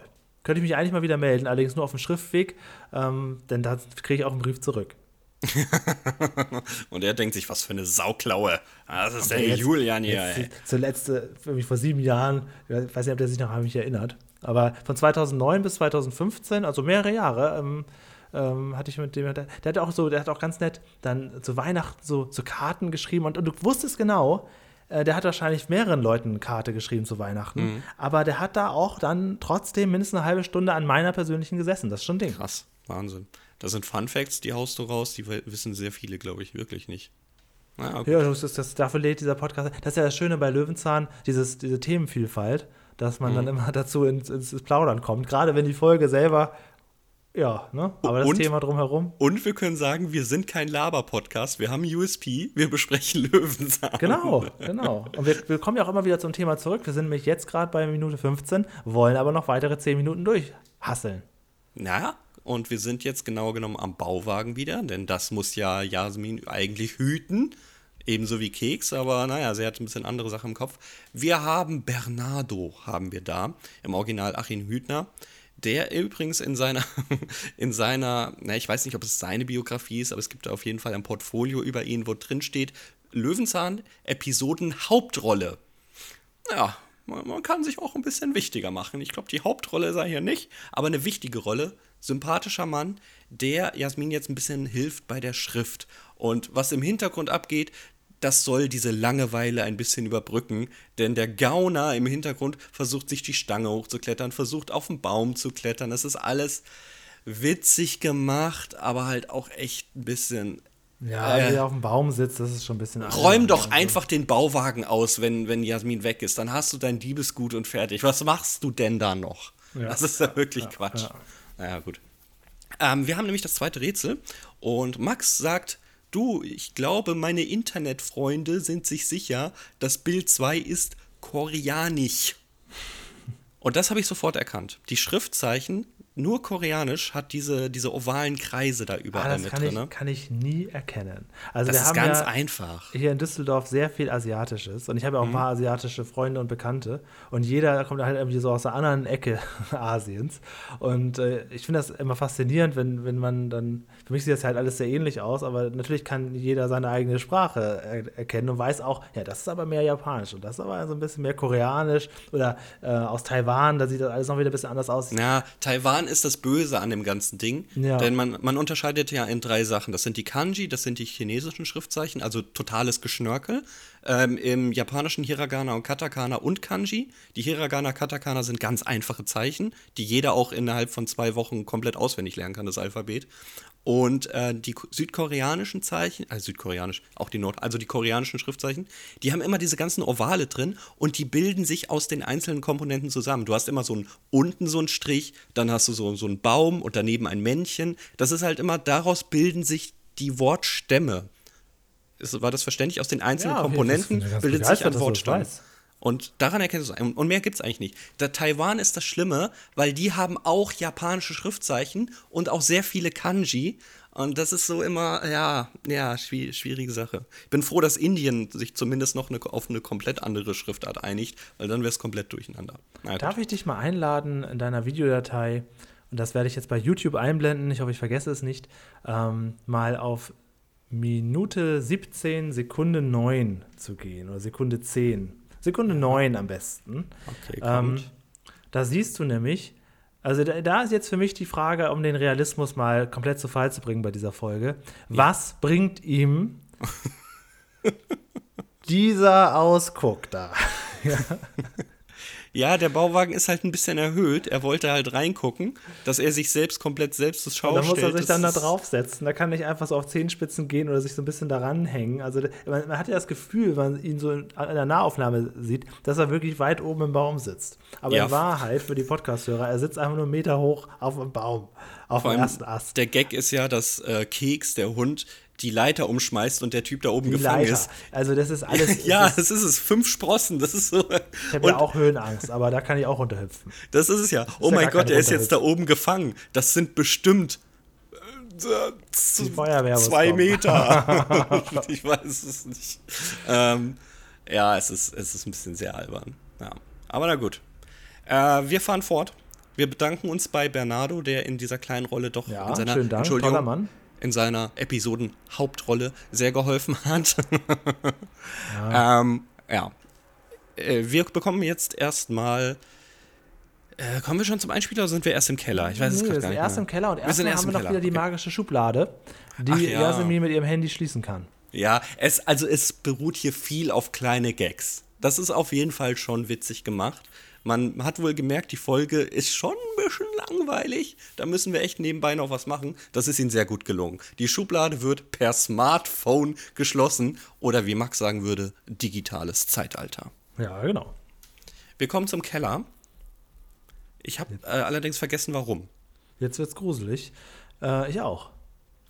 [SPEAKER 2] Könnte ich mich eigentlich mal wieder melden, allerdings nur auf dem Schriftweg, ähm, denn da kriege ich auch einen Brief zurück.
[SPEAKER 3] und er denkt sich, was für eine Sauklaue. Ah, das ist okay, der jetzt, Julian hier.
[SPEAKER 2] Jetzt, zuletzt, vor sieben Jahren, ich weiß nicht, ob der sich noch an mich erinnert, aber von 2009 bis 2015, also mehrere Jahre, ähm, ähm, hatte ich mit dem, der, der, hat auch so, der hat auch ganz nett dann zu Weihnachten so, so Karten geschrieben und, und du wusstest genau, äh, der hat wahrscheinlich mehreren Leuten eine Karte geschrieben zu Weihnachten. Mhm. Aber der hat da auch dann trotzdem mindestens eine halbe Stunde an meiner persönlichen gesessen. Das ist schon ein Ding.
[SPEAKER 3] Krass, Wahnsinn. Das sind Fun Facts, die haust du raus, die wissen sehr viele, glaube ich, wirklich nicht.
[SPEAKER 2] Ah, ja, das, das, dafür lädt dieser Podcast. Das ist ja das Schöne bei Löwenzahn, dieses, diese Themenvielfalt, dass man mhm. dann immer dazu ins, ins, Plaudern kommt. Gerade wenn die Folge selber Ja, ne? Aber das
[SPEAKER 3] Und-
[SPEAKER 2] Thema drumherum.
[SPEAKER 3] Und wir können sagen, wir sind kein Laber-Podcast, wir haben USP, wir besprechen Löwenzahn.
[SPEAKER 2] Genau, genau. Und wir, wir kommen ja auch immer wieder zum Thema zurück. Wir sind nämlich jetzt gerade bei Minute 15, wollen aber noch weitere 10 Minuten durchhasseln.
[SPEAKER 3] Na, und wir sind jetzt genau genommen am Bauwagen wieder, denn das muss ja Jasmin eigentlich hüten. Ebenso wie Keks, aber naja, sie hat ein bisschen andere Sachen im Kopf. Wir haben Bernardo, haben wir da, im Original Achim Hütner, der übrigens in seiner, in seiner, na, ich weiß nicht, ob es seine Biografie ist, aber es gibt auf jeden Fall ein Portfolio über ihn, wo drin steht, Löwenzahn, Episoden, Hauptrolle. Ja, man, man kann sich auch ein bisschen wichtiger machen. Ich glaube, die Hauptrolle sei hier nicht, aber eine wichtige Rolle. Sympathischer Mann, der Jasmin jetzt ein bisschen hilft bei der Schrift. Und was im Hintergrund abgeht, das soll diese Langeweile ein bisschen überbrücken, denn der Gauner im Hintergrund versucht sich die Stange hochzuklettern, versucht auf den Baum zu klettern. Das ist alles witzig gemacht, aber halt auch echt ein bisschen
[SPEAKER 2] Ja,
[SPEAKER 3] Äh.
[SPEAKER 2] wie er auf dem Baum sitzt, das ist schon ein bisschen.
[SPEAKER 3] Räum doch
[SPEAKER 2] albern.
[SPEAKER 3] einfach den Bauwagen aus, wenn, wenn Jasmin weg ist. Dann hast du dein Diebesgut und fertig. Was machst du denn da noch?
[SPEAKER 2] Ja.
[SPEAKER 3] Das ist ja wirklich
[SPEAKER 2] Ja,
[SPEAKER 3] Quatsch.
[SPEAKER 2] ja.
[SPEAKER 3] Naja, gut. Ähm, wir haben nämlich das zweite Rätsel und Max sagt, du, ich glaube, meine Internetfreunde sind sich sicher, das Bild 2 ist koreanisch. Und das habe ich sofort erkannt. Die Schriftzeichen, nur koreanisch, hat diese, diese ovalen Kreise da
[SPEAKER 2] Ah,
[SPEAKER 3] überall
[SPEAKER 2] das
[SPEAKER 3] mit
[SPEAKER 2] kann
[SPEAKER 3] drin.
[SPEAKER 2] ich, kann ich nie erkennen. Also
[SPEAKER 3] Das
[SPEAKER 2] wir
[SPEAKER 3] ist
[SPEAKER 2] haben
[SPEAKER 3] ganz
[SPEAKER 2] ja
[SPEAKER 3] einfach.
[SPEAKER 2] hier in Düsseldorf sehr viel Asiatisches und ich habe ja auch
[SPEAKER 3] Mhm.
[SPEAKER 2] ein paar asiatische Freunde und Bekannte und jeder kommt halt irgendwie so aus der anderen Ecke Asiens und äh, ich finde das immer faszinierend, wenn, wenn man dann, für mich sieht das halt alles sehr ähnlich aus, aber natürlich kann jeder seine eigene Sprache er erkennen und weiß auch, ja, das ist aber mehr Japanisch und das ist aber so ein bisschen mehr Koreanisch oder äh, aus Taiwan, da sieht das alles noch wieder ein bisschen anders aus.
[SPEAKER 3] Ja, Taiwan ist das Böse an dem ganzen Ding.
[SPEAKER 2] Ja.
[SPEAKER 3] Denn man, man unterscheidet ja in drei Sachen. Das sind die Kanji, das sind die chinesischen Schriftzeichen, also totales Geschnörkel. Ähm, Im japanischen Hiragana und Katakana und Kanji. Die Hiragana, Katakana sind ganz einfache Zeichen, die jeder auch innerhalb von zwei Wochen komplett auswendig lernen kann, das Alphabet. Und äh, die ko- südkoreanischen Zeichen, also südkoreanisch, auch die Nord, also die koreanischen Schriftzeichen, die haben immer diese ganzen Ovale drin und die bilden sich aus den einzelnen Komponenten zusammen. Du hast immer so ein unten so einen Strich, dann hast du so, so einen Baum und daneben ein Männchen. Das ist halt immer, daraus bilden sich die Wortstämme. Ist, war das verständlich? Aus den einzelnen
[SPEAKER 2] Ja,
[SPEAKER 3] Komponenten bildet sich ein Wortstamm. Und daran erkennst du es. Und mehr gibt es eigentlich nicht. Da Taiwan ist das Schlimme, weil die haben auch japanische Schriftzeichen und auch sehr viele Kanji. Und das ist so immer, ja, ja, schwi- schwierige Sache. Ich bin froh, dass Indien sich zumindest noch eine, auf eine komplett andere Schriftart einigt, weil dann wäre es komplett durcheinander. Na.
[SPEAKER 2] Darf ich dich mal einladen in deiner Videodatei, und das werde ich jetzt bei YouTube einblenden, ich hoffe, ich vergesse es nicht, ähm, mal auf Minute 17, Sekunde 9 zu gehen oder Sekunde 10. Sekunde 9 am besten.
[SPEAKER 3] Okay,
[SPEAKER 2] Ähm, da siehst du nämlich, also da, da ist jetzt für mich die Frage, um den Realismus mal komplett zu Fall zu bringen bei dieser Folge. Was bringt ihm dieser Ausguck da?
[SPEAKER 3] Ja, der Bauwagen ist halt ein bisschen erhöht. Er wollte halt reingucken, dass er sich selbst komplett selbst zur Schau
[SPEAKER 2] Da muss er sich
[SPEAKER 3] Das
[SPEAKER 2] dann da draufsetzen. Da kann nicht einfach so auf Zehenspitzen gehen oder sich so ein bisschen daran hängen. Also man, man hat ja das Gefühl, wenn man ihn so in, in der Nahaufnahme sieht, dass er wirklich weit oben im Baum sitzt. Aber
[SPEAKER 3] Ja.
[SPEAKER 2] in Wahrheit, für die Podcast-Hörer, er sitzt einfach nur einen Meter hoch auf dem Baum, auf
[SPEAKER 3] Vor
[SPEAKER 2] dem ersten Ast.
[SPEAKER 3] der Gag ist ja, dass äh, Keks, der Hund, die Leiter umschmeißt und der Typ da oben
[SPEAKER 2] Die
[SPEAKER 3] gefangen
[SPEAKER 2] Leiter.
[SPEAKER 3] ist.
[SPEAKER 2] Also das ist alles.
[SPEAKER 3] ja,
[SPEAKER 2] das ist,
[SPEAKER 3] das ist es. Fünf Sprossen. Das ist so.
[SPEAKER 2] ich habe ja auch Höhenangst, aber da kann ich auch runterhüpfen.
[SPEAKER 3] Das ist es ja. Oh
[SPEAKER 2] ja
[SPEAKER 3] mein Gott, er ist jetzt da oben gefangen. Das sind bestimmt äh, zwei. Meter. ich weiß es nicht. Ähm, ja, es ist, es ist ein bisschen sehr albern. Ja. Aber na gut. Äh, wir fahren fort. Wir bedanken uns bei Bernardo, der in dieser kleinen Rolle doch
[SPEAKER 2] Ja,
[SPEAKER 3] in seiner
[SPEAKER 2] schönen Dank,
[SPEAKER 3] Entschuldigung,
[SPEAKER 2] toller Mann.
[SPEAKER 3] In seiner Episoden-Hauptrolle sehr geholfen hat. ja. Ähm, ja. Äh, wir bekommen jetzt erstmal. Äh, kommen wir schon zum Einspieler oder sind wir erst im Keller? Ich weiß es
[SPEAKER 2] Nee,
[SPEAKER 3] gerade
[SPEAKER 2] wir
[SPEAKER 3] gar
[SPEAKER 2] sind
[SPEAKER 3] nicht.
[SPEAKER 2] erst
[SPEAKER 3] mehr.
[SPEAKER 2] im Keller und
[SPEAKER 3] Wir
[SPEAKER 2] erst
[SPEAKER 3] sind
[SPEAKER 2] haben wir noch
[SPEAKER 3] Keller,
[SPEAKER 2] wieder die magische Schublade, die
[SPEAKER 3] Ach ja.
[SPEAKER 2] Jasmin mit ihrem Handy schließen kann.
[SPEAKER 3] Ja, es, also es beruht hier viel auf kleine Gags. Das ist auf jeden Fall schon witzig gemacht. Man hat wohl gemerkt, die Folge ist schon ein bisschen langweilig. Da müssen wir echt nebenbei noch was machen. Das ist ihnen sehr gut gelungen. Die Schublade wird per Smartphone geschlossen oder wie Max sagen würde, digitales Zeitalter.
[SPEAKER 2] Ja, genau.
[SPEAKER 3] Wir kommen zum Keller. Ich habe äh, allerdings vergessen, warum.
[SPEAKER 2] Jetzt wird's gruselig. Äh, ich auch.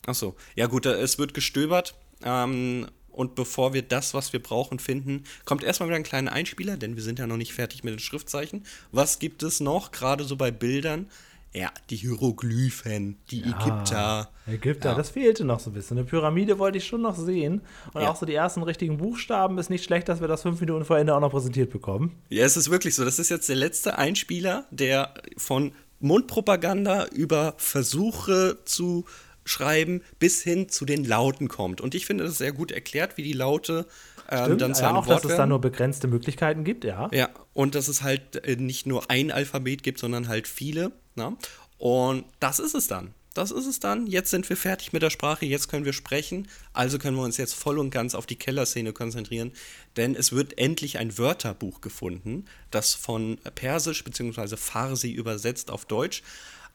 [SPEAKER 3] Ach so. Ja gut, äh, es wird gestöbert. Ähm, und bevor wir das, was wir brauchen, finden, kommt erstmal wieder ein kleiner Einspieler, denn wir sind ja noch nicht fertig mit den Schriftzeichen. Was gibt es noch, gerade so bei Bildern? Ja, die Hieroglyphen, die Ägypter.
[SPEAKER 2] Ägypter,
[SPEAKER 3] Ja.
[SPEAKER 2] das fehlte noch so ein bisschen. Eine Pyramide wollte ich schon noch sehen. Und
[SPEAKER 3] Ja.
[SPEAKER 2] auch so die ersten richtigen Buchstaben ist nicht schlecht, dass wir das fünf Minuten vor Ende auch noch präsentiert bekommen.
[SPEAKER 3] Ja, es ist wirklich so. Das ist jetzt der letzte Einspieler, der von Mundpropaganda über Versuche zu schreiben bis hin zu den Lauten kommt. Und ich finde das sehr gut erklärt, wie die Laute ähm,
[SPEAKER 2] Stimmt,
[SPEAKER 3] dann zu
[SPEAKER 2] ja,
[SPEAKER 3] einem
[SPEAKER 2] auch,
[SPEAKER 3] Wort
[SPEAKER 2] dass es
[SPEAKER 3] werden.
[SPEAKER 2] da nur begrenzte Möglichkeiten gibt, ja.
[SPEAKER 3] Ja, und dass es halt äh, nicht nur ein Alphabet gibt, sondern halt viele. Na? Und das ist es dann. Das ist es dann. Jetzt sind wir fertig mit der Sprache, jetzt können wir sprechen. Also können wir uns jetzt voll und ganz auf die Kellerszene konzentrieren, denn es wird endlich ein Wörterbuch gefunden, das von Persisch bzw. Farsi übersetzt auf Deutsch.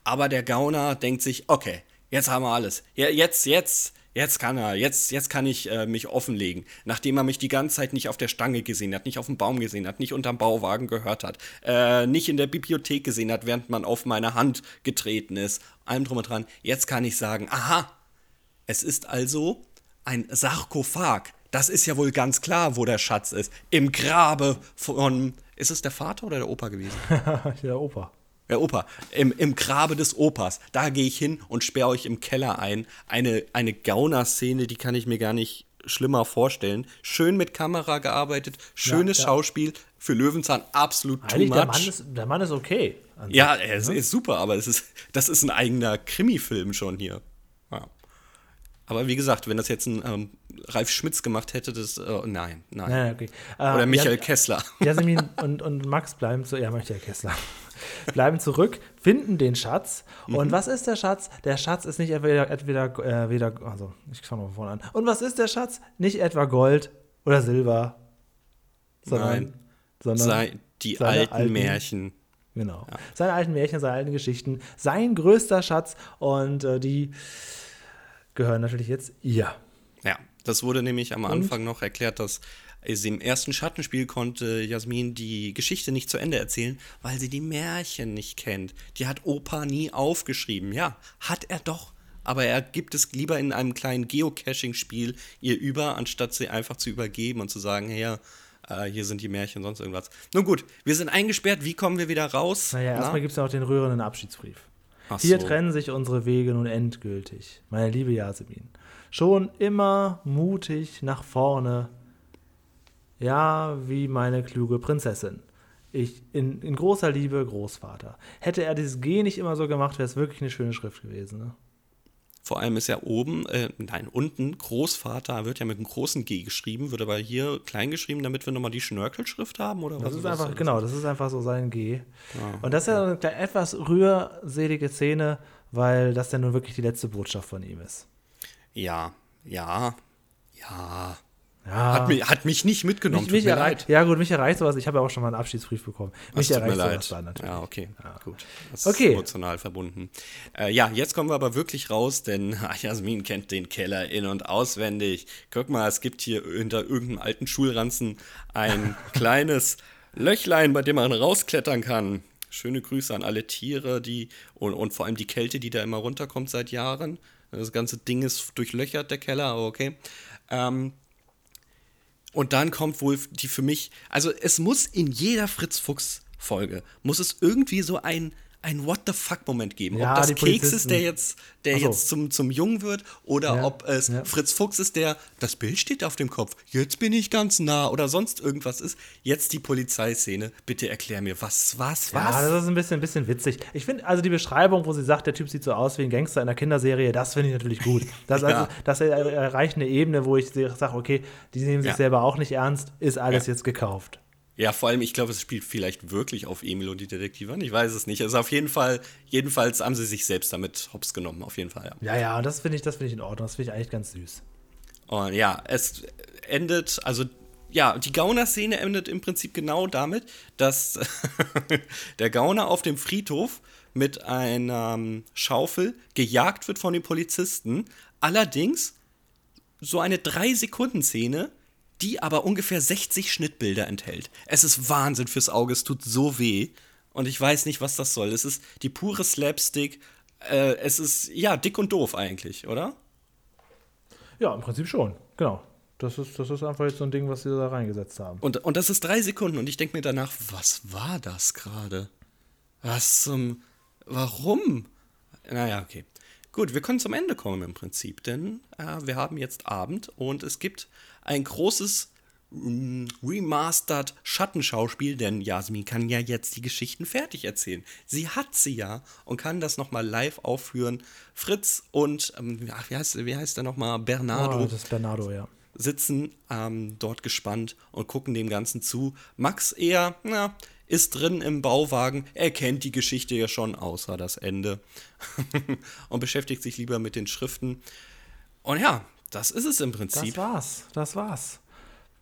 [SPEAKER 3] Aber der Gauner denkt sich, okay, jetzt haben wir alles. Jetzt, jetzt, jetzt kann er, jetzt, jetzt kann ich äh, mich offenlegen. Nachdem er mich die ganze Zeit nicht auf der Stange gesehen hat, nicht auf dem Baum gesehen hat, nicht unterm Bauwagen gehört hat, äh, nicht in der Bibliothek gesehen hat, während man auf meine Hand getreten ist, allem drum und dran. Jetzt kann ich sagen, aha, es ist also ein Sarkophag. Das ist ja wohl ganz klar, wo der Schatz ist. Im Grabe von. Ist es der Vater oder der Opa gewesen?
[SPEAKER 2] der Opa.
[SPEAKER 3] Der Opa. Im, Im Grabe des Opas. Da gehe ich hin und sperre euch im Keller ein. Eine, eine Gauner-Szene, die kann ich mir gar nicht schlimmer vorstellen. Schön mit Kamera gearbeitet, schönes
[SPEAKER 2] ja.
[SPEAKER 3] Schauspiel. Für Löwenzahn absolut too
[SPEAKER 2] Eigentlich,
[SPEAKER 3] much.
[SPEAKER 2] der Mann, ist, der Mann ist okay.
[SPEAKER 3] ja, er ist,
[SPEAKER 2] ne?
[SPEAKER 3] ist super, aber es ist, das ist ein eigener Krimi-Film schon hier. Ja. Aber wie gesagt, wenn das jetzt ein ähm, Ralf Schmitz gemacht hätte, das, äh, nein, nein.
[SPEAKER 2] Ja, okay.
[SPEAKER 3] Oder
[SPEAKER 2] Äh,
[SPEAKER 3] Michael
[SPEAKER 2] ja,
[SPEAKER 3] Kessler.
[SPEAKER 2] Jasmin und, und Max bleiben zu, ja, Michael Kessler. Bleiben zurück, finden den Schatz.
[SPEAKER 3] Mhm.
[SPEAKER 2] Und was ist der Schatz? Der Schatz ist nicht entweder, entweder, äh, weder, also, ich fange mal von vorne an. Und was ist der Schatz? Nicht etwa Gold oder Silber, sondern,
[SPEAKER 3] Nein.
[SPEAKER 2] sondern
[SPEAKER 3] Sei, die alten,
[SPEAKER 2] alten-
[SPEAKER 3] Märchen.
[SPEAKER 2] Genau. Seine alten Märchen, seine alten Geschichten, sein größter Schatz und äh, die gehören natürlich jetzt ihr.
[SPEAKER 3] Ja, das wurde nämlich am Anfang noch erklärt, dass sie im ersten Schattenspiel konnte Jasmin die Geschichte nicht zu Ende erzählen, weil sie die Märchen nicht kennt. Die hat Opa nie aufgeschrieben. Ja, hat er doch. Aber er gibt es lieber in einem kleinen Geocaching-Spiel ihr über, anstatt sie einfach zu übergeben und zu sagen, hey, ja, äh, hier sind die Märchen, sonst irgendwas. Nun gut, wir sind eingesperrt. Wie kommen wir wieder raus?
[SPEAKER 2] Naja,
[SPEAKER 3] Na?
[SPEAKER 2] erstmal gibt es ja noch den rührenden Abschiedsbrief.
[SPEAKER 3] Ach
[SPEAKER 2] Hier
[SPEAKER 3] so.
[SPEAKER 2] trennen sich unsere Wege nun endgültig, meine liebe Yasemin. Schon immer mutig nach vorne. Ja, wie meine kluge Prinzessin. Ich in, in großer Liebe, Großvater. Hätte er dieses G nicht immer so gemacht, wäre es wirklich eine schöne Schrift gewesen. Ne?
[SPEAKER 3] Vor allem ist ja oben, äh, nein, unten Großvater wird ja mit einem großen G geschrieben, wird aber hier klein geschrieben, damit wir nochmal die Schnörkelschrift haben, oder
[SPEAKER 2] Das
[SPEAKER 3] was?
[SPEAKER 2] ist einfach,
[SPEAKER 3] das?
[SPEAKER 2] genau, das ist einfach so sein G.
[SPEAKER 3] Ah,
[SPEAKER 2] Und das ist ja eine etwas rührselige Szene, weil das ja nun wirklich die letzte Botschaft von ihm ist.
[SPEAKER 3] Ja, ja, ja.
[SPEAKER 2] Ja.
[SPEAKER 3] Hat, mich, hat mich nicht mitgenommen,
[SPEAKER 2] Mich, mich
[SPEAKER 3] mir leid.
[SPEAKER 2] ja gut, mich erreicht sowas. Ich habe ja auch schon mal einen Abschiedsbrief bekommen. Mich
[SPEAKER 3] Es tut mir
[SPEAKER 2] erreicht
[SPEAKER 3] leid.
[SPEAKER 2] sowas dann natürlich.
[SPEAKER 3] Ja, okay, gut. Das
[SPEAKER 2] Okay.
[SPEAKER 3] ist emotional verbunden. Äh, ja, jetzt kommen wir aber wirklich raus, denn Jasmin kennt den Keller in- und auswendig. Guck mal, es gibt hier hinter irgendeinem alten Schulranzen ein kleines Löchlein, bei dem man rausklettern kann. Schöne Grüße an alle Tiere, die und, und vor allem die Kälte, die da immer runterkommt seit Jahren. Das ganze Ding ist durchlöchert, der Keller, aber okay. Ähm, und dann kommt wohl die für mich, also es muss in jeder Fritz Fuchs Folge, muss es irgendwie so ein, ein What the fuck Moment geben.
[SPEAKER 2] Ja,
[SPEAKER 3] ob das Keks ist, der jetzt, der
[SPEAKER 2] so.
[SPEAKER 3] jetzt zum, zum Jungen wird, oder
[SPEAKER 2] Ja,
[SPEAKER 3] ob es
[SPEAKER 2] ja.
[SPEAKER 3] Fritz Fuchs ist, der, das Bild steht auf dem Kopf, jetzt bin ich ganz nah, oder sonst irgendwas ist. Jetzt die Polizeiszene, bitte erklär mir, was, was,
[SPEAKER 2] Ja,
[SPEAKER 3] was?
[SPEAKER 2] das ist ein bisschen, ein bisschen witzig. Ich finde, also die Beschreibung, wo sie sagt, der Typ sieht so aus wie ein Gangster in einer Kinderserie, das finde ich natürlich gut. Das,
[SPEAKER 3] Ja.
[SPEAKER 2] also, das erreicht eine Ebene, wo ich sage, okay, die nehmen sich
[SPEAKER 3] Ja.
[SPEAKER 2] selber auch nicht ernst, ist alles
[SPEAKER 3] Ja.
[SPEAKER 2] jetzt gekauft.
[SPEAKER 3] Ja, vor allem, ich glaube, es spielt vielleicht wirklich auf Emil und die Detektive an. Ich weiß es nicht. Also auf jeden Fall, jedenfalls haben sie sich selbst damit hops genommen, auf jeden Fall, ja.
[SPEAKER 2] Ja, ja, das finde ich, das finde ich in Ordnung. Das finde ich eigentlich ganz süß.
[SPEAKER 3] Und ja, es endet, also ja, die Gauner-Szene endet im Prinzip genau damit, dass der Gauner auf dem Friedhof mit einer ähm, Schaufel gejagt wird von den Polizisten. Allerdings so eine 3-Sekunden-Szene, die aber ungefähr 60 Schnittbilder enthält. Es ist Wahnsinn fürs Auge, es tut so weh. Und ich weiß nicht, was das soll. Es ist die pure Slapstick. äh, es ist ja dick und doof eigentlich, oder?
[SPEAKER 2] Ja, im Prinzip schon, genau. Das ist, das ist einfach jetzt so ein Ding, was sie da reingesetzt haben.
[SPEAKER 3] Und, und das ist drei Sekunden und ich denke mir danach, was war das gerade? Was zum. Warum? Naja, okay. Gut, wir können zum Ende kommen im Prinzip, denn äh, wir haben jetzt Abend und es gibt ein großes remastered Schattenschauspiel, denn Jasmin kann ja jetzt die Geschichten fertig erzählen. Sie hat sie ja und kann das nochmal live aufführen. Fritz und, ähm, ach, wie heißt, wie heißt der nochmal? Bernardo.
[SPEAKER 2] Oh, das ist Bernardo, ja.
[SPEAKER 3] Sitzen ähm, dort gespannt und gucken dem Ganzen zu. Max eher, na, ist drin im Bauwagen. Er kennt die Geschichte ja schon, außer das Ende. und beschäftigt sich lieber mit den Schriften. Und ja, das ist es im Prinzip.
[SPEAKER 2] Das war's, das war's.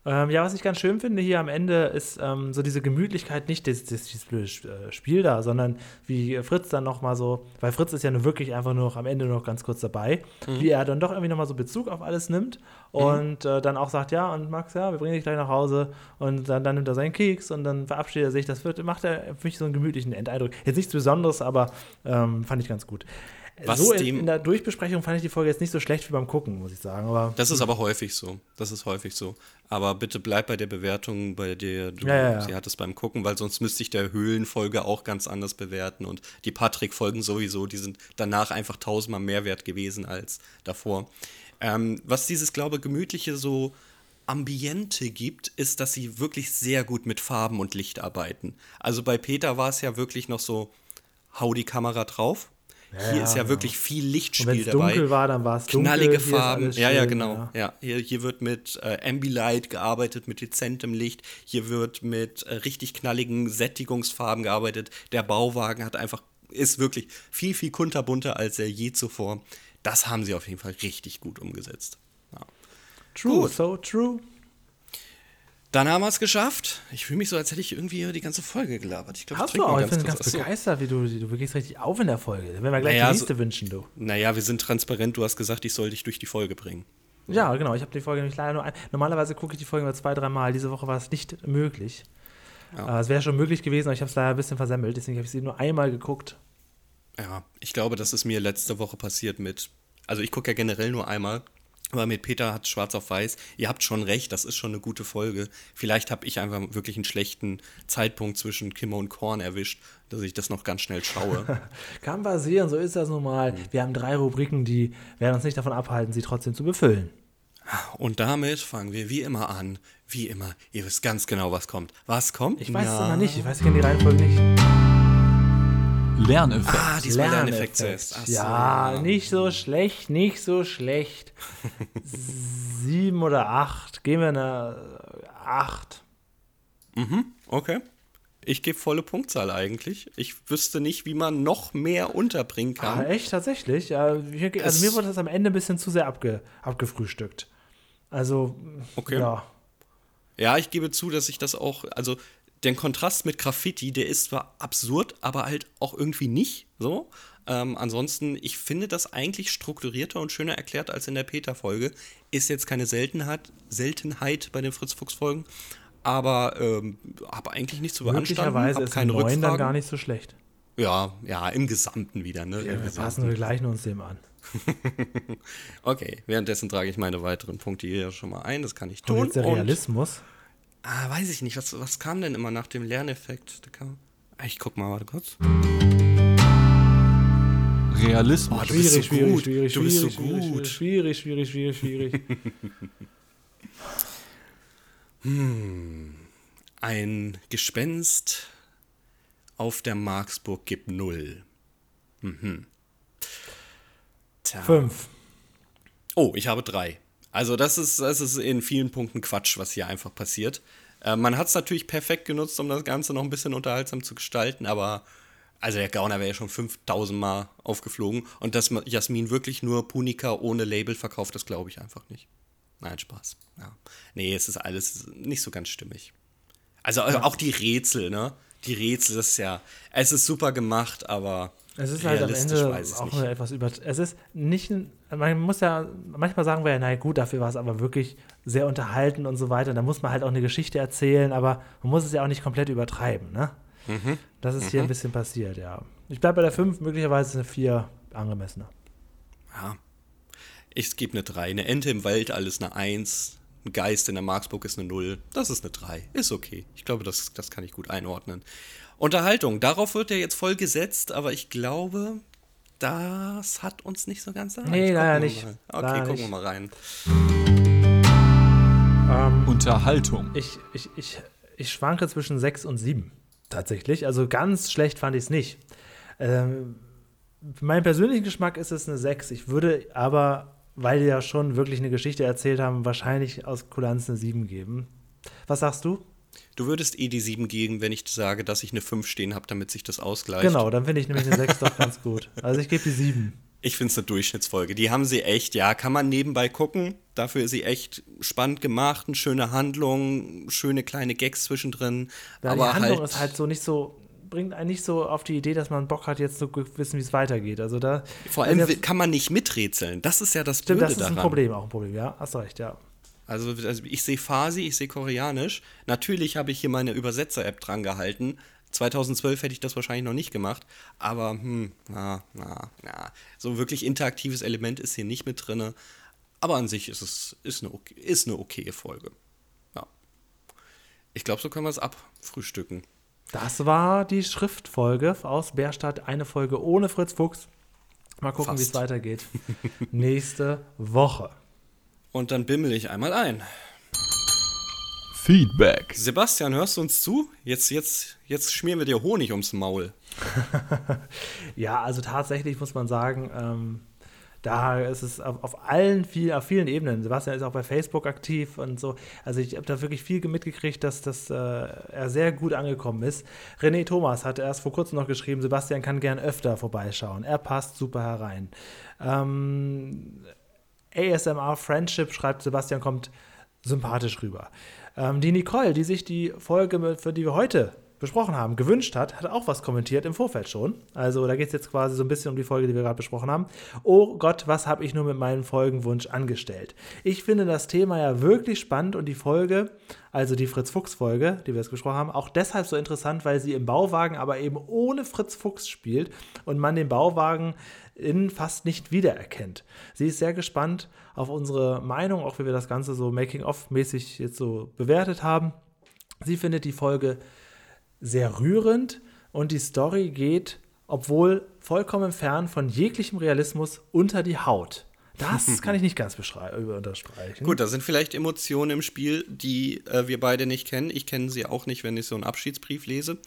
[SPEAKER 2] Ähm, ja, was ich ganz schön finde hier am Ende ist ähm, so diese Gemütlichkeit, nicht dieses, dieses blöde äh, Spiel da, sondern wie Fritz dann nochmal so, weil Fritz ist ja nur wirklich einfach nur noch am Ende noch ganz kurz dabei, mhm. wie er dann doch irgendwie nochmal so Bezug auf alles nimmt und mhm. äh, dann auch sagt, ja, und Max, ja, wir bringen dich gleich nach Hause und dann, dann nimmt er seinen Keks und dann verabschiedet er sich. Das wird, macht er für mich so einen gemütlichen Endeindruck. Jetzt nichts Besonderes, aber ähm, fand ich ganz gut.
[SPEAKER 3] Was
[SPEAKER 2] so in, in, der Durchbesprechung fand ich die Folge jetzt nicht so schlecht wie beim Gucken, muss ich sagen. Aber,
[SPEAKER 3] das ist aber häufig so. Das ist häufig so. Aber bitte bleib bei der Bewertung, bei der du
[SPEAKER 2] ja, ja, ja.
[SPEAKER 3] sie hattest beim Gucken, weil sonst müsste ich der Höhlenfolge auch ganz anders bewerten. Und die Patrick-Folgen sowieso, die sind danach einfach tausendmal mehr wert gewesen als davor. Ähm, was dieses, glaube ich, gemütliche so Ambiente gibt, ist, dass sie wirklich sehr gut mit Farben und Licht arbeiten. Also bei Peter war es ja wirklich noch so, hau die Kamera drauf hier ja, ist ja wirklich viel Lichtspiel dabei.
[SPEAKER 2] dunkel war, dann war es
[SPEAKER 3] Knallige Farben. Ja, ja, genau. Ja. ja. Hier, hier wird mit äh, Ambilight gearbeitet, mit dezentem Licht. Hier wird mit äh, richtig knalligen Sättigungsfarben gearbeitet. Der Bauwagen hat einfach, ist wirklich viel, viel kunterbunter als er je zuvor. Das haben sie auf jeden Fall richtig gut umgesetzt. Ja.
[SPEAKER 2] True, gut. so true.
[SPEAKER 3] Dann haben wir es geschafft. Ich fühle mich so, als hätte ich irgendwie die ganze Folge gelabert. Ich
[SPEAKER 2] glaub, Hast ich du auch. Ich bin ganz Achso. begeistert, wie du, du gehst richtig auf in der Folge. Dann werden wir gleich naja, die nächste so, wünschen, du.
[SPEAKER 3] Naja, wir sind transparent. Du hast gesagt, ich soll dich durch die Folge bringen.
[SPEAKER 2] Ja, genau. Ich habe die Folge nämlich leider nur ein. Normalerweise gucke ich die Folge nur zwei, dreimal. Diese Woche war es nicht möglich. Ja. Äh, es wäre schon möglich gewesen, aber ich habe es leider ein bisschen versemmelt. Deswegen habe ich sie nur einmal geguckt.
[SPEAKER 3] Ja, ich glaube, das ist mir letzte Woche passiert mit. Also, ich gucke ja generell nur einmal. Aber mit Peter hat Schwarz auf Weiß, ihr habt schon recht, das ist schon eine gute Folge. Vielleicht habe ich einfach wirklich einen schlechten Zeitpunkt zwischen Kimmer und Korn erwischt, dass ich das noch ganz schnell schaue.
[SPEAKER 2] Kann passieren, so ist das nun mal. Mhm. Wir haben drei Rubriken, die werden uns nicht davon abhalten, sie trotzdem zu befüllen.
[SPEAKER 3] Und damit fangen wir wie immer an. Wie immer, ihr wisst ganz genau, was kommt. Was kommt?
[SPEAKER 2] Ich weiß es noch nicht, ich weiß kenne die Reihenfolge nicht.
[SPEAKER 1] Lerneffekt.
[SPEAKER 3] Ah, diesmal Lerneffekt. Lerneffekt.
[SPEAKER 2] Ja, nicht so schlecht, nicht so schlecht. Sieben oder acht. Gehen wir eine acht.
[SPEAKER 3] Mhm, okay. Ich gebe volle Punktzahl eigentlich. Ich wüsste nicht, wie man noch mehr unterbringen kann.
[SPEAKER 2] Ah, echt, tatsächlich? also mir wurde das am Ende ein bisschen zu sehr abge, abgefrühstückt. Also, okay. ja.
[SPEAKER 3] Ja, ich gebe zu, dass ich das auch, also den Kontrast mit Graffiti, der ist zwar absurd, aber halt auch irgendwie nicht so. Ähm, ansonsten, ich finde das eigentlich strukturierter und schöner erklärt als in der Peter-Folge. Ist jetzt keine Seltenheit, Seltenheit bei den Fritz-Fuchs-Folgen, aber ähm, habe eigentlich nichts zu beanstanden.
[SPEAKER 2] Möglicherweise ist keine Rückfragen. dann gar nicht so schlecht.
[SPEAKER 3] Ja, ja, im Gesamten wieder. Ne?
[SPEAKER 2] Ja, wir passen wir gleich uns dem an.
[SPEAKER 3] okay, währenddessen trage ich meine weiteren Punkte hier schon mal ein. Das kann ich tun. Und
[SPEAKER 2] jetzt der Realismus.
[SPEAKER 3] Ah, weiß ich nicht. Was, was kam denn immer nach dem Lerneffekt? Kam, ah, ich guck mal, warte kurz.
[SPEAKER 1] Realismus.
[SPEAKER 3] Oh, du schwierig, bist so
[SPEAKER 2] schwierig,
[SPEAKER 3] gut.
[SPEAKER 2] schwierig,
[SPEAKER 3] du
[SPEAKER 2] bist
[SPEAKER 3] so
[SPEAKER 2] schwierig,
[SPEAKER 3] gut.
[SPEAKER 2] Schwierig, schwierig, schwierig, schwierig.
[SPEAKER 3] hm. Ein Gespenst auf der Marksburg gibt null. Mhm.
[SPEAKER 2] Tja. Fünf.
[SPEAKER 3] Oh, ich habe drei. Also das ist, das ist in vielen Punkten Quatsch, was hier einfach passiert. Äh, man hat es natürlich perfekt genutzt, um das Ganze noch ein bisschen unterhaltsam zu gestalten, aber also der Gauner wäre ja schon 5000 Mal aufgeflogen. Und dass Jasmin wirklich nur Punika ohne Label verkauft, das glaube ich einfach nicht. Nein, Spaß. Ja. Nee, es ist alles nicht so ganz stimmig. Also ja. auch die Rätsel, ne? Die Rätsel, das ist ja, es ist super gemacht, aber
[SPEAKER 2] es ist halt am Ende auch nicht. etwas über. Es ist nicht, man muss ja, manchmal sagen wir ja, na gut, dafür war es aber wirklich sehr unterhalten und so weiter. Da muss man halt auch eine Geschichte erzählen, aber man muss es ja auch nicht komplett übertreiben, ne? Mhm. Das ist mhm. hier ein bisschen passiert, ja. Ich bleibe bei der 5, möglicherweise eine 4 angemessener.
[SPEAKER 3] Ja. Ich gebe eine 3. Eine Ente im Wald, alles eine 1. Ein Geist in der Marksburg ist eine 0. Das ist eine 3. Ist okay. Ich glaube, das, das kann ich gut einordnen. Unterhaltung, darauf wird ja jetzt voll gesetzt, aber ich glaube, das hat uns nicht so ganz
[SPEAKER 2] erreicht. Nee, leider nicht.
[SPEAKER 3] Mal. Okay, leider gucken nicht. wir mal rein.
[SPEAKER 1] Ähm, Unterhaltung.
[SPEAKER 2] Ich, ich, ich, ich schwanke zwischen 6 und 7 tatsächlich. Also ganz schlecht fand ich es nicht. Ähm, mein persönlicher Geschmack ist es eine 6. Ich würde aber, weil die ja schon wirklich eine Geschichte erzählt haben, wahrscheinlich aus Kulanz eine 7 geben. Was sagst du?
[SPEAKER 3] Du würdest eh die 7 geben, wenn ich sage, dass ich eine 5 stehen habe, damit sich das ausgleicht.
[SPEAKER 2] Genau, dann finde ich nämlich eine 6 doch ganz gut. Also ich gebe die 7.
[SPEAKER 3] Ich finde es eine Durchschnittsfolge. Die haben sie echt, ja, kann man nebenbei gucken. Dafür ist sie echt spannend gemacht, eine schöne Handlung, schöne kleine Gags zwischendrin.
[SPEAKER 2] Ja,
[SPEAKER 3] aber
[SPEAKER 2] die Handlung
[SPEAKER 3] halt,
[SPEAKER 2] ist halt so nicht so, bringt einen nicht so auf die Idee, dass man Bock hat, jetzt zu wissen, wie es weitergeht. Also da.
[SPEAKER 3] Vor allem kann man nicht miträtseln. Das ist ja das Blöde
[SPEAKER 2] daran. Das ist
[SPEAKER 3] daran.
[SPEAKER 2] ein Problem, auch ein Problem, ja. Hast recht, ja.
[SPEAKER 3] Also, also ich sehe Farsi, ich sehe Koreanisch. Natürlich habe ich hier meine Übersetzer-App dran gehalten. 2012 hätte ich das wahrscheinlich noch nicht gemacht, aber hm, na, na, na. So wirklich interaktives Element ist hier nicht mit drin. Aber an sich ist es ist eine, okay, ist eine okaye Folge. Ja. Ich glaube, so können wir es abfrühstücken.
[SPEAKER 2] Das war die Schriftfolge aus Bärstadt. Eine Folge ohne Fritz Fuchs. Mal gucken, wie es weitergeht. Nächste Woche.
[SPEAKER 3] Und dann bimmel ich einmal ein.
[SPEAKER 1] Feedback.
[SPEAKER 3] Sebastian, hörst du uns zu? Jetzt, jetzt, jetzt schmieren wir dir Honig ums Maul.
[SPEAKER 2] ja, also tatsächlich muss man sagen, ähm, da ist es auf, auf allen viel, auf vielen Ebenen. Sebastian ist auch bei Facebook aktiv und so. Also ich habe da wirklich viel mitgekriegt, dass, dass äh, er sehr gut angekommen ist. René Thomas hat erst vor kurzem noch geschrieben, Sebastian kann gern öfter vorbeischauen. Er passt super herein. Ähm, ASMR Friendship schreibt, Sebastian kommt sympathisch rüber. Ähm, die Nicole, die sich die Folge, für die wir heute besprochen haben, gewünscht hat, hat auch was kommentiert im Vorfeld schon. Also da geht es jetzt quasi so ein bisschen um die Folge, die wir gerade besprochen haben. Oh Gott, was habe ich nur mit meinem Folgenwunsch angestellt? Ich finde das Thema ja wirklich spannend und die Folge, also die Fritz Fuchs Folge, die wir jetzt besprochen haben, auch deshalb so interessant, weil sie im Bauwagen aber eben ohne Fritz Fuchs spielt und man den Bauwagen in fast nicht wiedererkennt. Sie ist sehr gespannt auf unsere Meinung, auch wie wir das Ganze so Making-of-mäßig jetzt so bewertet haben. Sie findet die Folge sehr rührend und die Story geht, obwohl vollkommen fern von jeglichem Realismus, unter die Haut. Das kann ich nicht ganz unterstreichen.
[SPEAKER 3] Gut, da sind vielleicht Emotionen im Spiel, die äh, wir beide nicht kennen. Ich kenne sie auch nicht, wenn ich so einen Abschiedsbrief lese.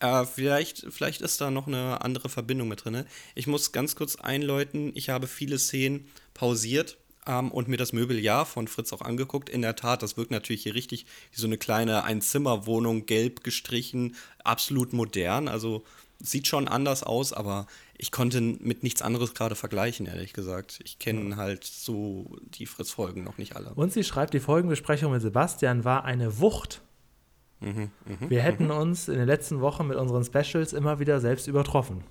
[SPEAKER 3] Äh, vielleicht, vielleicht ist da noch eine andere Verbindung mit drin. Ich muss ganz kurz einläuten, ich habe viele Szenen pausiert, ähm, und mir das Möbeljahr von Fritz auch angeguckt. In der Tat, das wirkt natürlich hier richtig wie so eine kleine Einzimmerwohnung, gelb gestrichen, absolut modern. Also sieht schon anders aus, aber ich konnte mit nichts anderes gerade vergleichen, ehrlich gesagt. Ich kenne halt so die Fritz-Folgen noch nicht alle.
[SPEAKER 2] Und sie schreibt, die Folgenbesprechung mit Sebastian war eine Wucht. Mhm, mh, Wir hätten mh. uns in den letzten Wochen mit unseren Specials immer wieder selbst übertroffen.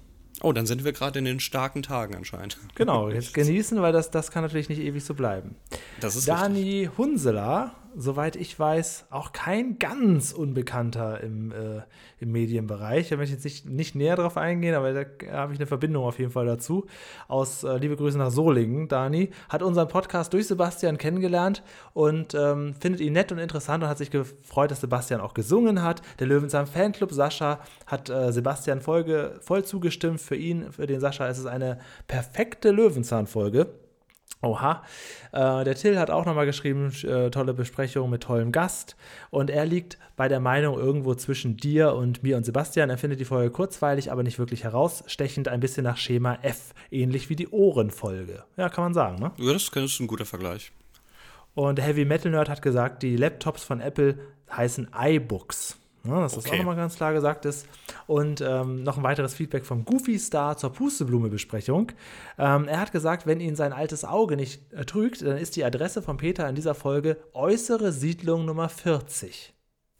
[SPEAKER 3] Oh, dann sind wir gerade in den starken Tagen anscheinend.
[SPEAKER 2] Genau, jetzt genießen, weil das, das kann natürlich nicht ewig so bleiben.
[SPEAKER 3] Das ist
[SPEAKER 2] Dani richtig. Hunseler soweit ich weiß, auch kein ganz Unbekannter im, äh, im Medienbereich. Da möchte ich jetzt nicht, nicht näher drauf eingehen, aber da habe ich eine Verbindung auf jeden Fall dazu. Aus äh, Liebe Grüße nach Solingen, Dani, hat unseren Podcast durch Sebastian kennengelernt und ähm, findet ihn nett und interessant und hat sich gefreut, dass Sebastian auch gesungen hat. Der Löwenzahn Fanclub Sascha hat äh, Sebastian Folge voll zugestimmt. Für ihn, für den Sascha ist es eine perfekte Löwenzahn-Folge. Oha. Äh, der Till hat auch nochmal geschrieben, äh, tolle Besprechung mit tollem Gast. Und er liegt bei der Meinung irgendwo zwischen dir und mir und Sebastian. Er findet die Folge kurzweilig, aber nicht wirklich herausstechend, ein bisschen nach Schema F, ähnlich wie die Ohrenfolge. Ja, kann man sagen, ne?
[SPEAKER 3] Ja, das ist ein guter Vergleich.
[SPEAKER 2] Und der Heavy Metal Nerd hat gesagt, die Laptops von Apple heißen iBooks. Ja, dass okay. das auch nochmal ganz klar gesagt ist. Und ähm, noch ein weiteres Feedback vom Goofy Star zur Pusteblume-Besprechung. Ähm, er hat gesagt, wenn ihn sein altes Auge nicht äh, trügt, dann ist die Adresse von Peter in dieser Folge äußere Siedlung Nummer 40.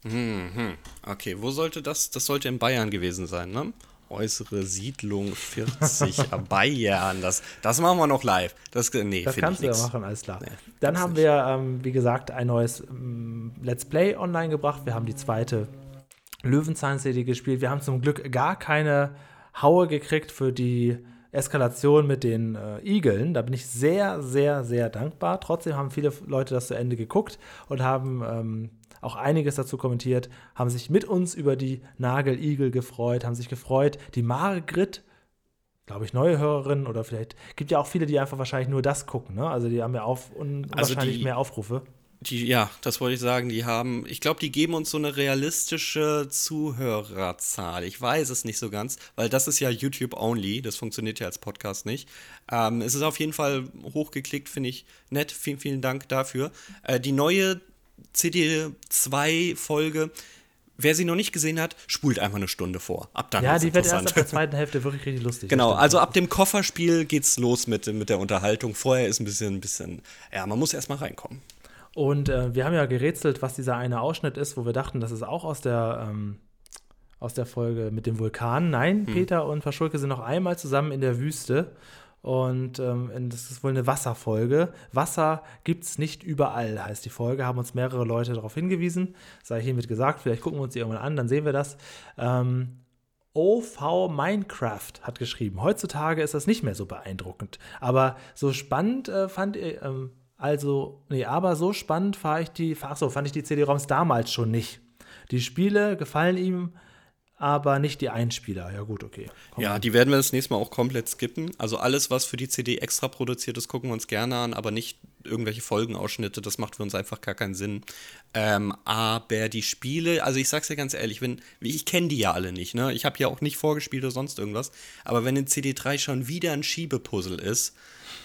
[SPEAKER 3] Mhm. Okay, wo sollte das? Das sollte in Bayern gewesen sein, ne? Äußere Siedlung 40 Bayern. Das, das machen wir noch live. Das, nee,
[SPEAKER 2] das kannst du ja machen, alles klar. Nee, Dann haben nicht. wir, ähm, wie gesagt, ein neues ähm, Let's Play online gebracht. Wir haben die zweite Löwenzahn-CD gespielt. Wir haben zum Glück gar keine Haue gekriegt für die Eskalation mit den äh, Igeln. Da bin ich sehr, sehr, sehr dankbar. Trotzdem haben viele Leute das zu Ende geguckt und haben ähm, auch einiges dazu kommentiert, haben sich mit uns über die Nageligel gefreut, haben sich gefreut. Die Margrit, glaube ich, neue Hörerinnen oder vielleicht gibt ja auch viele, die einfach wahrscheinlich nur das gucken. Ne? Also die haben ja auf, un,
[SPEAKER 3] Also
[SPEAKER 2] wahrscheinlich mehr Aufrufe.
[SPEAKER 3] Die, ja, das wollte ich sagen. Die haben, ich glaube, die geben uns so eine realistische Zuhörerzahl. Ich weiß es nicht so ganz, weil das ist ja YouTube only. Das funktioniert ja als Podcast nicht. Ähm, es ist auf jeden Fall hochgeklickt, finde ich nett. Vielen, vielen Dank dafür. Äh, die neue CD2-Folge, wer sie noch nicht gesehen hat, spult einfach eine Stunde vor. Ab dann
[SPEAKER 2] Ja, die wird erst ab der zweiten Hälfte wirklich richtig lustig.
[SPEAKER 3] Genau, also ab dem Kofferspiel geht's los mit, mit der Unterhaltung. Vorher ist ein bisschen, ein bisschen, ja, man muss erstmal reinkommen.
[SPEAKER 2] Und äh, wir haben ja gerätselt, was dieser eine Ausschnitt ist, wo wir dachten, das ist auch aus der, ähm, aus der Folge mit dem Vulkan. Nein,
[SPEAKER 3] Hm.
[SPEAKER 2] Peter und Paschulke sind noch einmal zusammen in der Wüste. Und ähm, das ist wohl eine Wasserfolge. Wasser gibt es nicht überall, heißt die Folge. Haben uns mehrere Leute darauf hingewiesen. Sei hiermit gesagt, vielleicht gucken wir uns die irgendwann an, dann sehen wir das. Ähm, OV Minecraft hat geschrieben. Heutzutage ist das nicht mehr so beeindruckend. Aber so spannend äh, fand ich, ähm, also, nee, aber so spannend fand ich die, ach so, fand ich die CD-ROMs damals schon nicht. Die Spiele gefallen ihm, aber nicht die Einspieler. Ja, gut, okay. Komm.
[SPEAKER 3] Ja, die werden wir das nächste Mal auch komplett skippen. Also alles, was für die CD extra produziert ist, gucken wir uns gerne an, aber nicht irgendwelche Folgenausschnitte. Das macht für uns einfach gar keinen Sinn. Ähm, aber die Spiele, also ich sag's dir ganz ehrlich, wenn, ich kenne die ja alle nicht, ne? Ich habe ja auch nicht vorgespielt oder sonst irgendwas. Aber wenn in CD3 schon wieder ein Schiebepuzzle ist,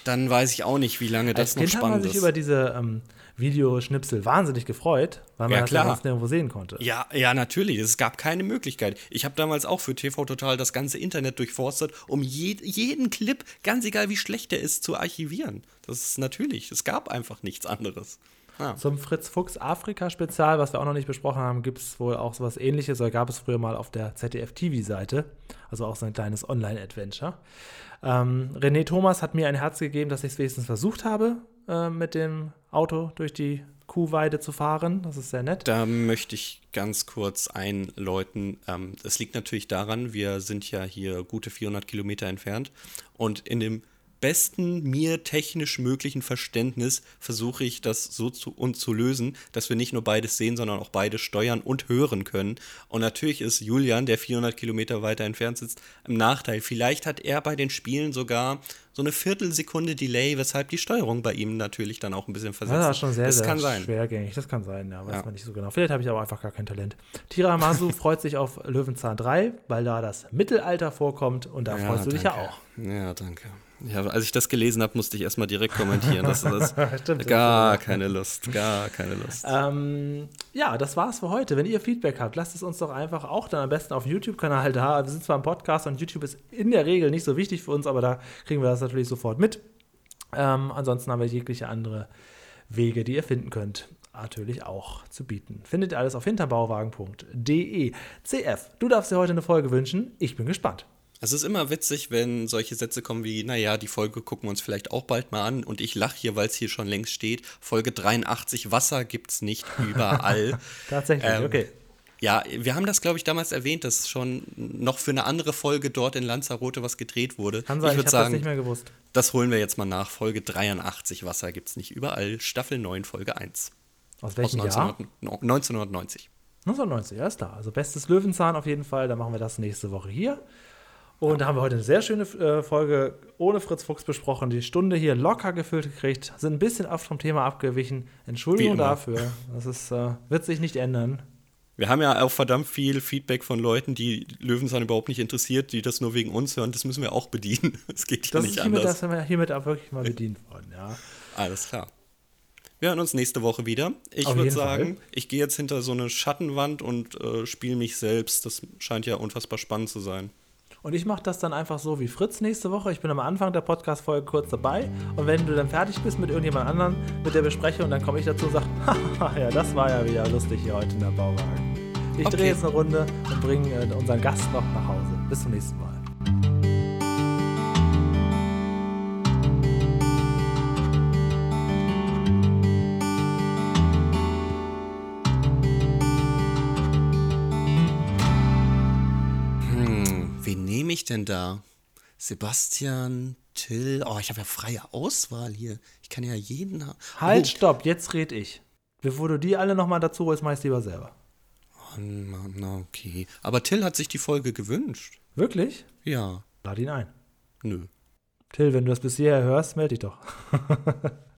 [SPEAKER 3] dann weiß ich auch nicht, wie lange das
[SPEAKER 2] Als
[SPEAKER 3] noch
[SPEAKER 2] Kind hat man
[SPEAKER 3] spannend
[SPEAKER 2] sich
[SPEAKER 3] ist.
[SPEAKER 2] über diese ähm, Videoschnipsel wahnsinnig gefreut, weil man
[SPEAKER 3] Ja,
[SPEAKER 2] das
[SPEAKER 3] klar.
[SPEAKER 2] sonst nirgendwo sehen konnte.
[SPEAKER 3] Ja, ja, natürlich. Es gab keine Möglichkeit. Ich habe damals auch für TV Total das ganze Internet durchforstet, um je, jeden Clip, ganz egal wie schlecht der ist, zu archivieren. Das ist natürlich. Es gab einfach nichts anderes. Ja.
[SPEAKER 2] Zum Fritz Fuchs Afrika-Spezial, was wir auch noch nicht besprochen haben, gibt es wohl auch sowas ähnliches, oder gab es früher mal auf der ZDF-TV-Seite. Also auch so ein kleines Online-Adventure. Ähm, René Thomas hat mir ein Herz gegeben, dass ich es wenigstens versucht habe, äh, mit dem Auto durch die Kuhweide zu fahren. Das ist sehr nett.
[SPEAKER 3] Da möchte ich ganz kurz einläuten. Ähm, es liegt natürlich daran, wir sind ja hier gute 400 Kilometer entfernt und in dem besten mir technisch möglichen Verständnis versuche ich das so zu, und zu lösen, dass wir nicht nur beides sehen, sondern auch beides steuern und hören können. Und natürlich ist Julian, der 400 Kilometer weiter entfernt sitzt, im Nachteil. Vielleicht hat er bei den Spielen sogar so eine Viertelsekunde Delay, weshalb die Steuerung bei ihm natürlich dann auch ein bisschen versetzt
[SPEAKER 2] Das ist schon sehr,
[SPEAKER 3] das
[SPEAKER 2] sehr
[SPEAKER 3] kann sein.
[SPEAKER 2] schwergängig. Das kann sein, ja, weiß
[SPEAKER 3] Ja.
[SPEAKER 2] man nicht so genau. Vielleicht habe ich aber einfach gar kein Talent. Tiramasu freut sich auf Löwenzahn 3, weil da das Mittelalter vorkommt und da freust du dich ja
[SPEAKER 3] danke.
[SPEAKER 2] auch.
[SPEAKER 3] Ja, danke. Ja, als ich das gelesen habe, musste ich erstmal direkt kommentieren. Das ist
[SPEAKER 2] Stimmt,
[SPEAKER 3] gar
[SPEAKER 2] das
[SPEAKER 3] keine Lust, gar keine Lust.
[SPEAKER 2] Ähm, ja, das war's für heute. Wenn ihr Feedback habt, lasst es uns doch einfach auch dann am besten auf YouTube-Kanal da. Wir sind zwar im Podcast und YouTube ist in der Regel nicht so wichtig für uns, aber da kriegen wir das natürlich sofort mit. Ähm, ansonsten haben wir jegliche andere Wege, die ihr finden könnt, natürlich auch zu bieten. Findet ihr alles auf hinterbauwagen.de. CF, du darfst dir heute eine Folge wünschen. Ich bin gespannt.
[SPEAKER 3] Es ist immer witzig, wenn solche Sätze kommen wie, naja, die Folge gucken wir uns vielleicht auch bald mal an und ich lache hier, weil es hier schon längst steht. Folge 83, Wasser gibt's nicht überall.
[SPEAKER 2] Tatsächlich,
[SPEAKER 3] Ähm,
[SPEAKER 2] okay.
[SPEAKER 3] Ja, wir haben das, glaube ich, damals erwähnt, dass schon noch für eine andere Folge dort in Lanzarote was gedreht wurde.
[SPEAKER 2] Kann sein,
[SPEAKER 3] ich
[SPEAKER 2] ich,
[SPEAKER 3] würde
[SPEAKER 2] habe das nicht mehr gewusst.
[SPEAKER 3] das holen wir jetzt mal nach. Folge 83, Wasser gibt's nicht überall, Staffel 9, Folge 1.
[SPEAKER 2] Aus
[SPEAKER 3] Aus
[SPEAKER 2] welchem Jahr?
[SPEAKER 3] 1900 1990.
[SPEAKER 2] 1990, ja, ist klar. Also bestes Löwenzahn auf jeden Fall. Da machen wir das nächste Woche hier. Und da haben wir heute eine sehr schöne äh, Folge ohne Fritz Fuchs besprochen. Die Stunde hier locker gefüllt gekriegt. Sind ein bisschen oft vom Thema abgewichen. Entschuldigung dafür. Das ist, äh, wird sich nicht ändern.
[SPEAKER 3] Wir haben ja auch verdammt viel Feedback von Leuten, die Löwenzahn überhaupt nicht interessiert, die das nur wegen uns hören. Das müssen wir auch bedienen. Es geht ja
[SPEAKER 2] Das
[SPEAKER 3] nicht
[SPEAKER 2] hiermit,
[SPEAKER 3] anders.
[SPEAKER 2] das sind wir hiermit auch wirklich mal bedient worden, ja.
[SPEAKER 3] Alles klar. Wir hören uns nächste Woche wieder. Ich würde sagen,
[SPEAKER 2] Fall.
[SPEAKER 3] ich gehe jetzt hinter so eine Schattenwand und äh, spiele mich selbst. Das scheint ja unfassbar spannend zu sein.
[SPEAKER 2] Und ich mache das dann einfach so wie Fritz nächste Woche. Ich bin am Anfang der Podcast-Folge kurz dabei. Und wenn du dann fertig bist mit irgendjemand anderem, mit der Besprechung, dann komme ich dazu und sage, haha, ja, das war ja wieder lustig hier heute in der Bauwagen. Ich
[SPEAKER 3] Okay.
[SPEAKER 2] drehe jetzt eine Runde und bringe äh, unseren Gast noch nach Hause. Bis zum nächsten Mal.
[SPEAKER 3] Ich denn da? Sebastian, Till. Oh, ich habe ja freie Auswahl hier. Ich kann ja jeden. ha-
[SPEAKER 2] Halt,
[SPEAKER 3] Oh,
[SPEAKER 2] stopp, jetzt red ich. Bevor du die alle nochmal dazu holst, mach ich's lieber selber.
[SPEAKER 3] Oh, na, okay. Aber Till hat sich die Folge gewünscht.
[SPEAKER 2] Wirklich?
[SPEAKER 3] Ja.
[SPEAKER 2] Lad ihn ein.
[SPEAKER 3] Nö.
[SPEAKER 2] Till, wenn du das bis hierher hörst, melde dich doch.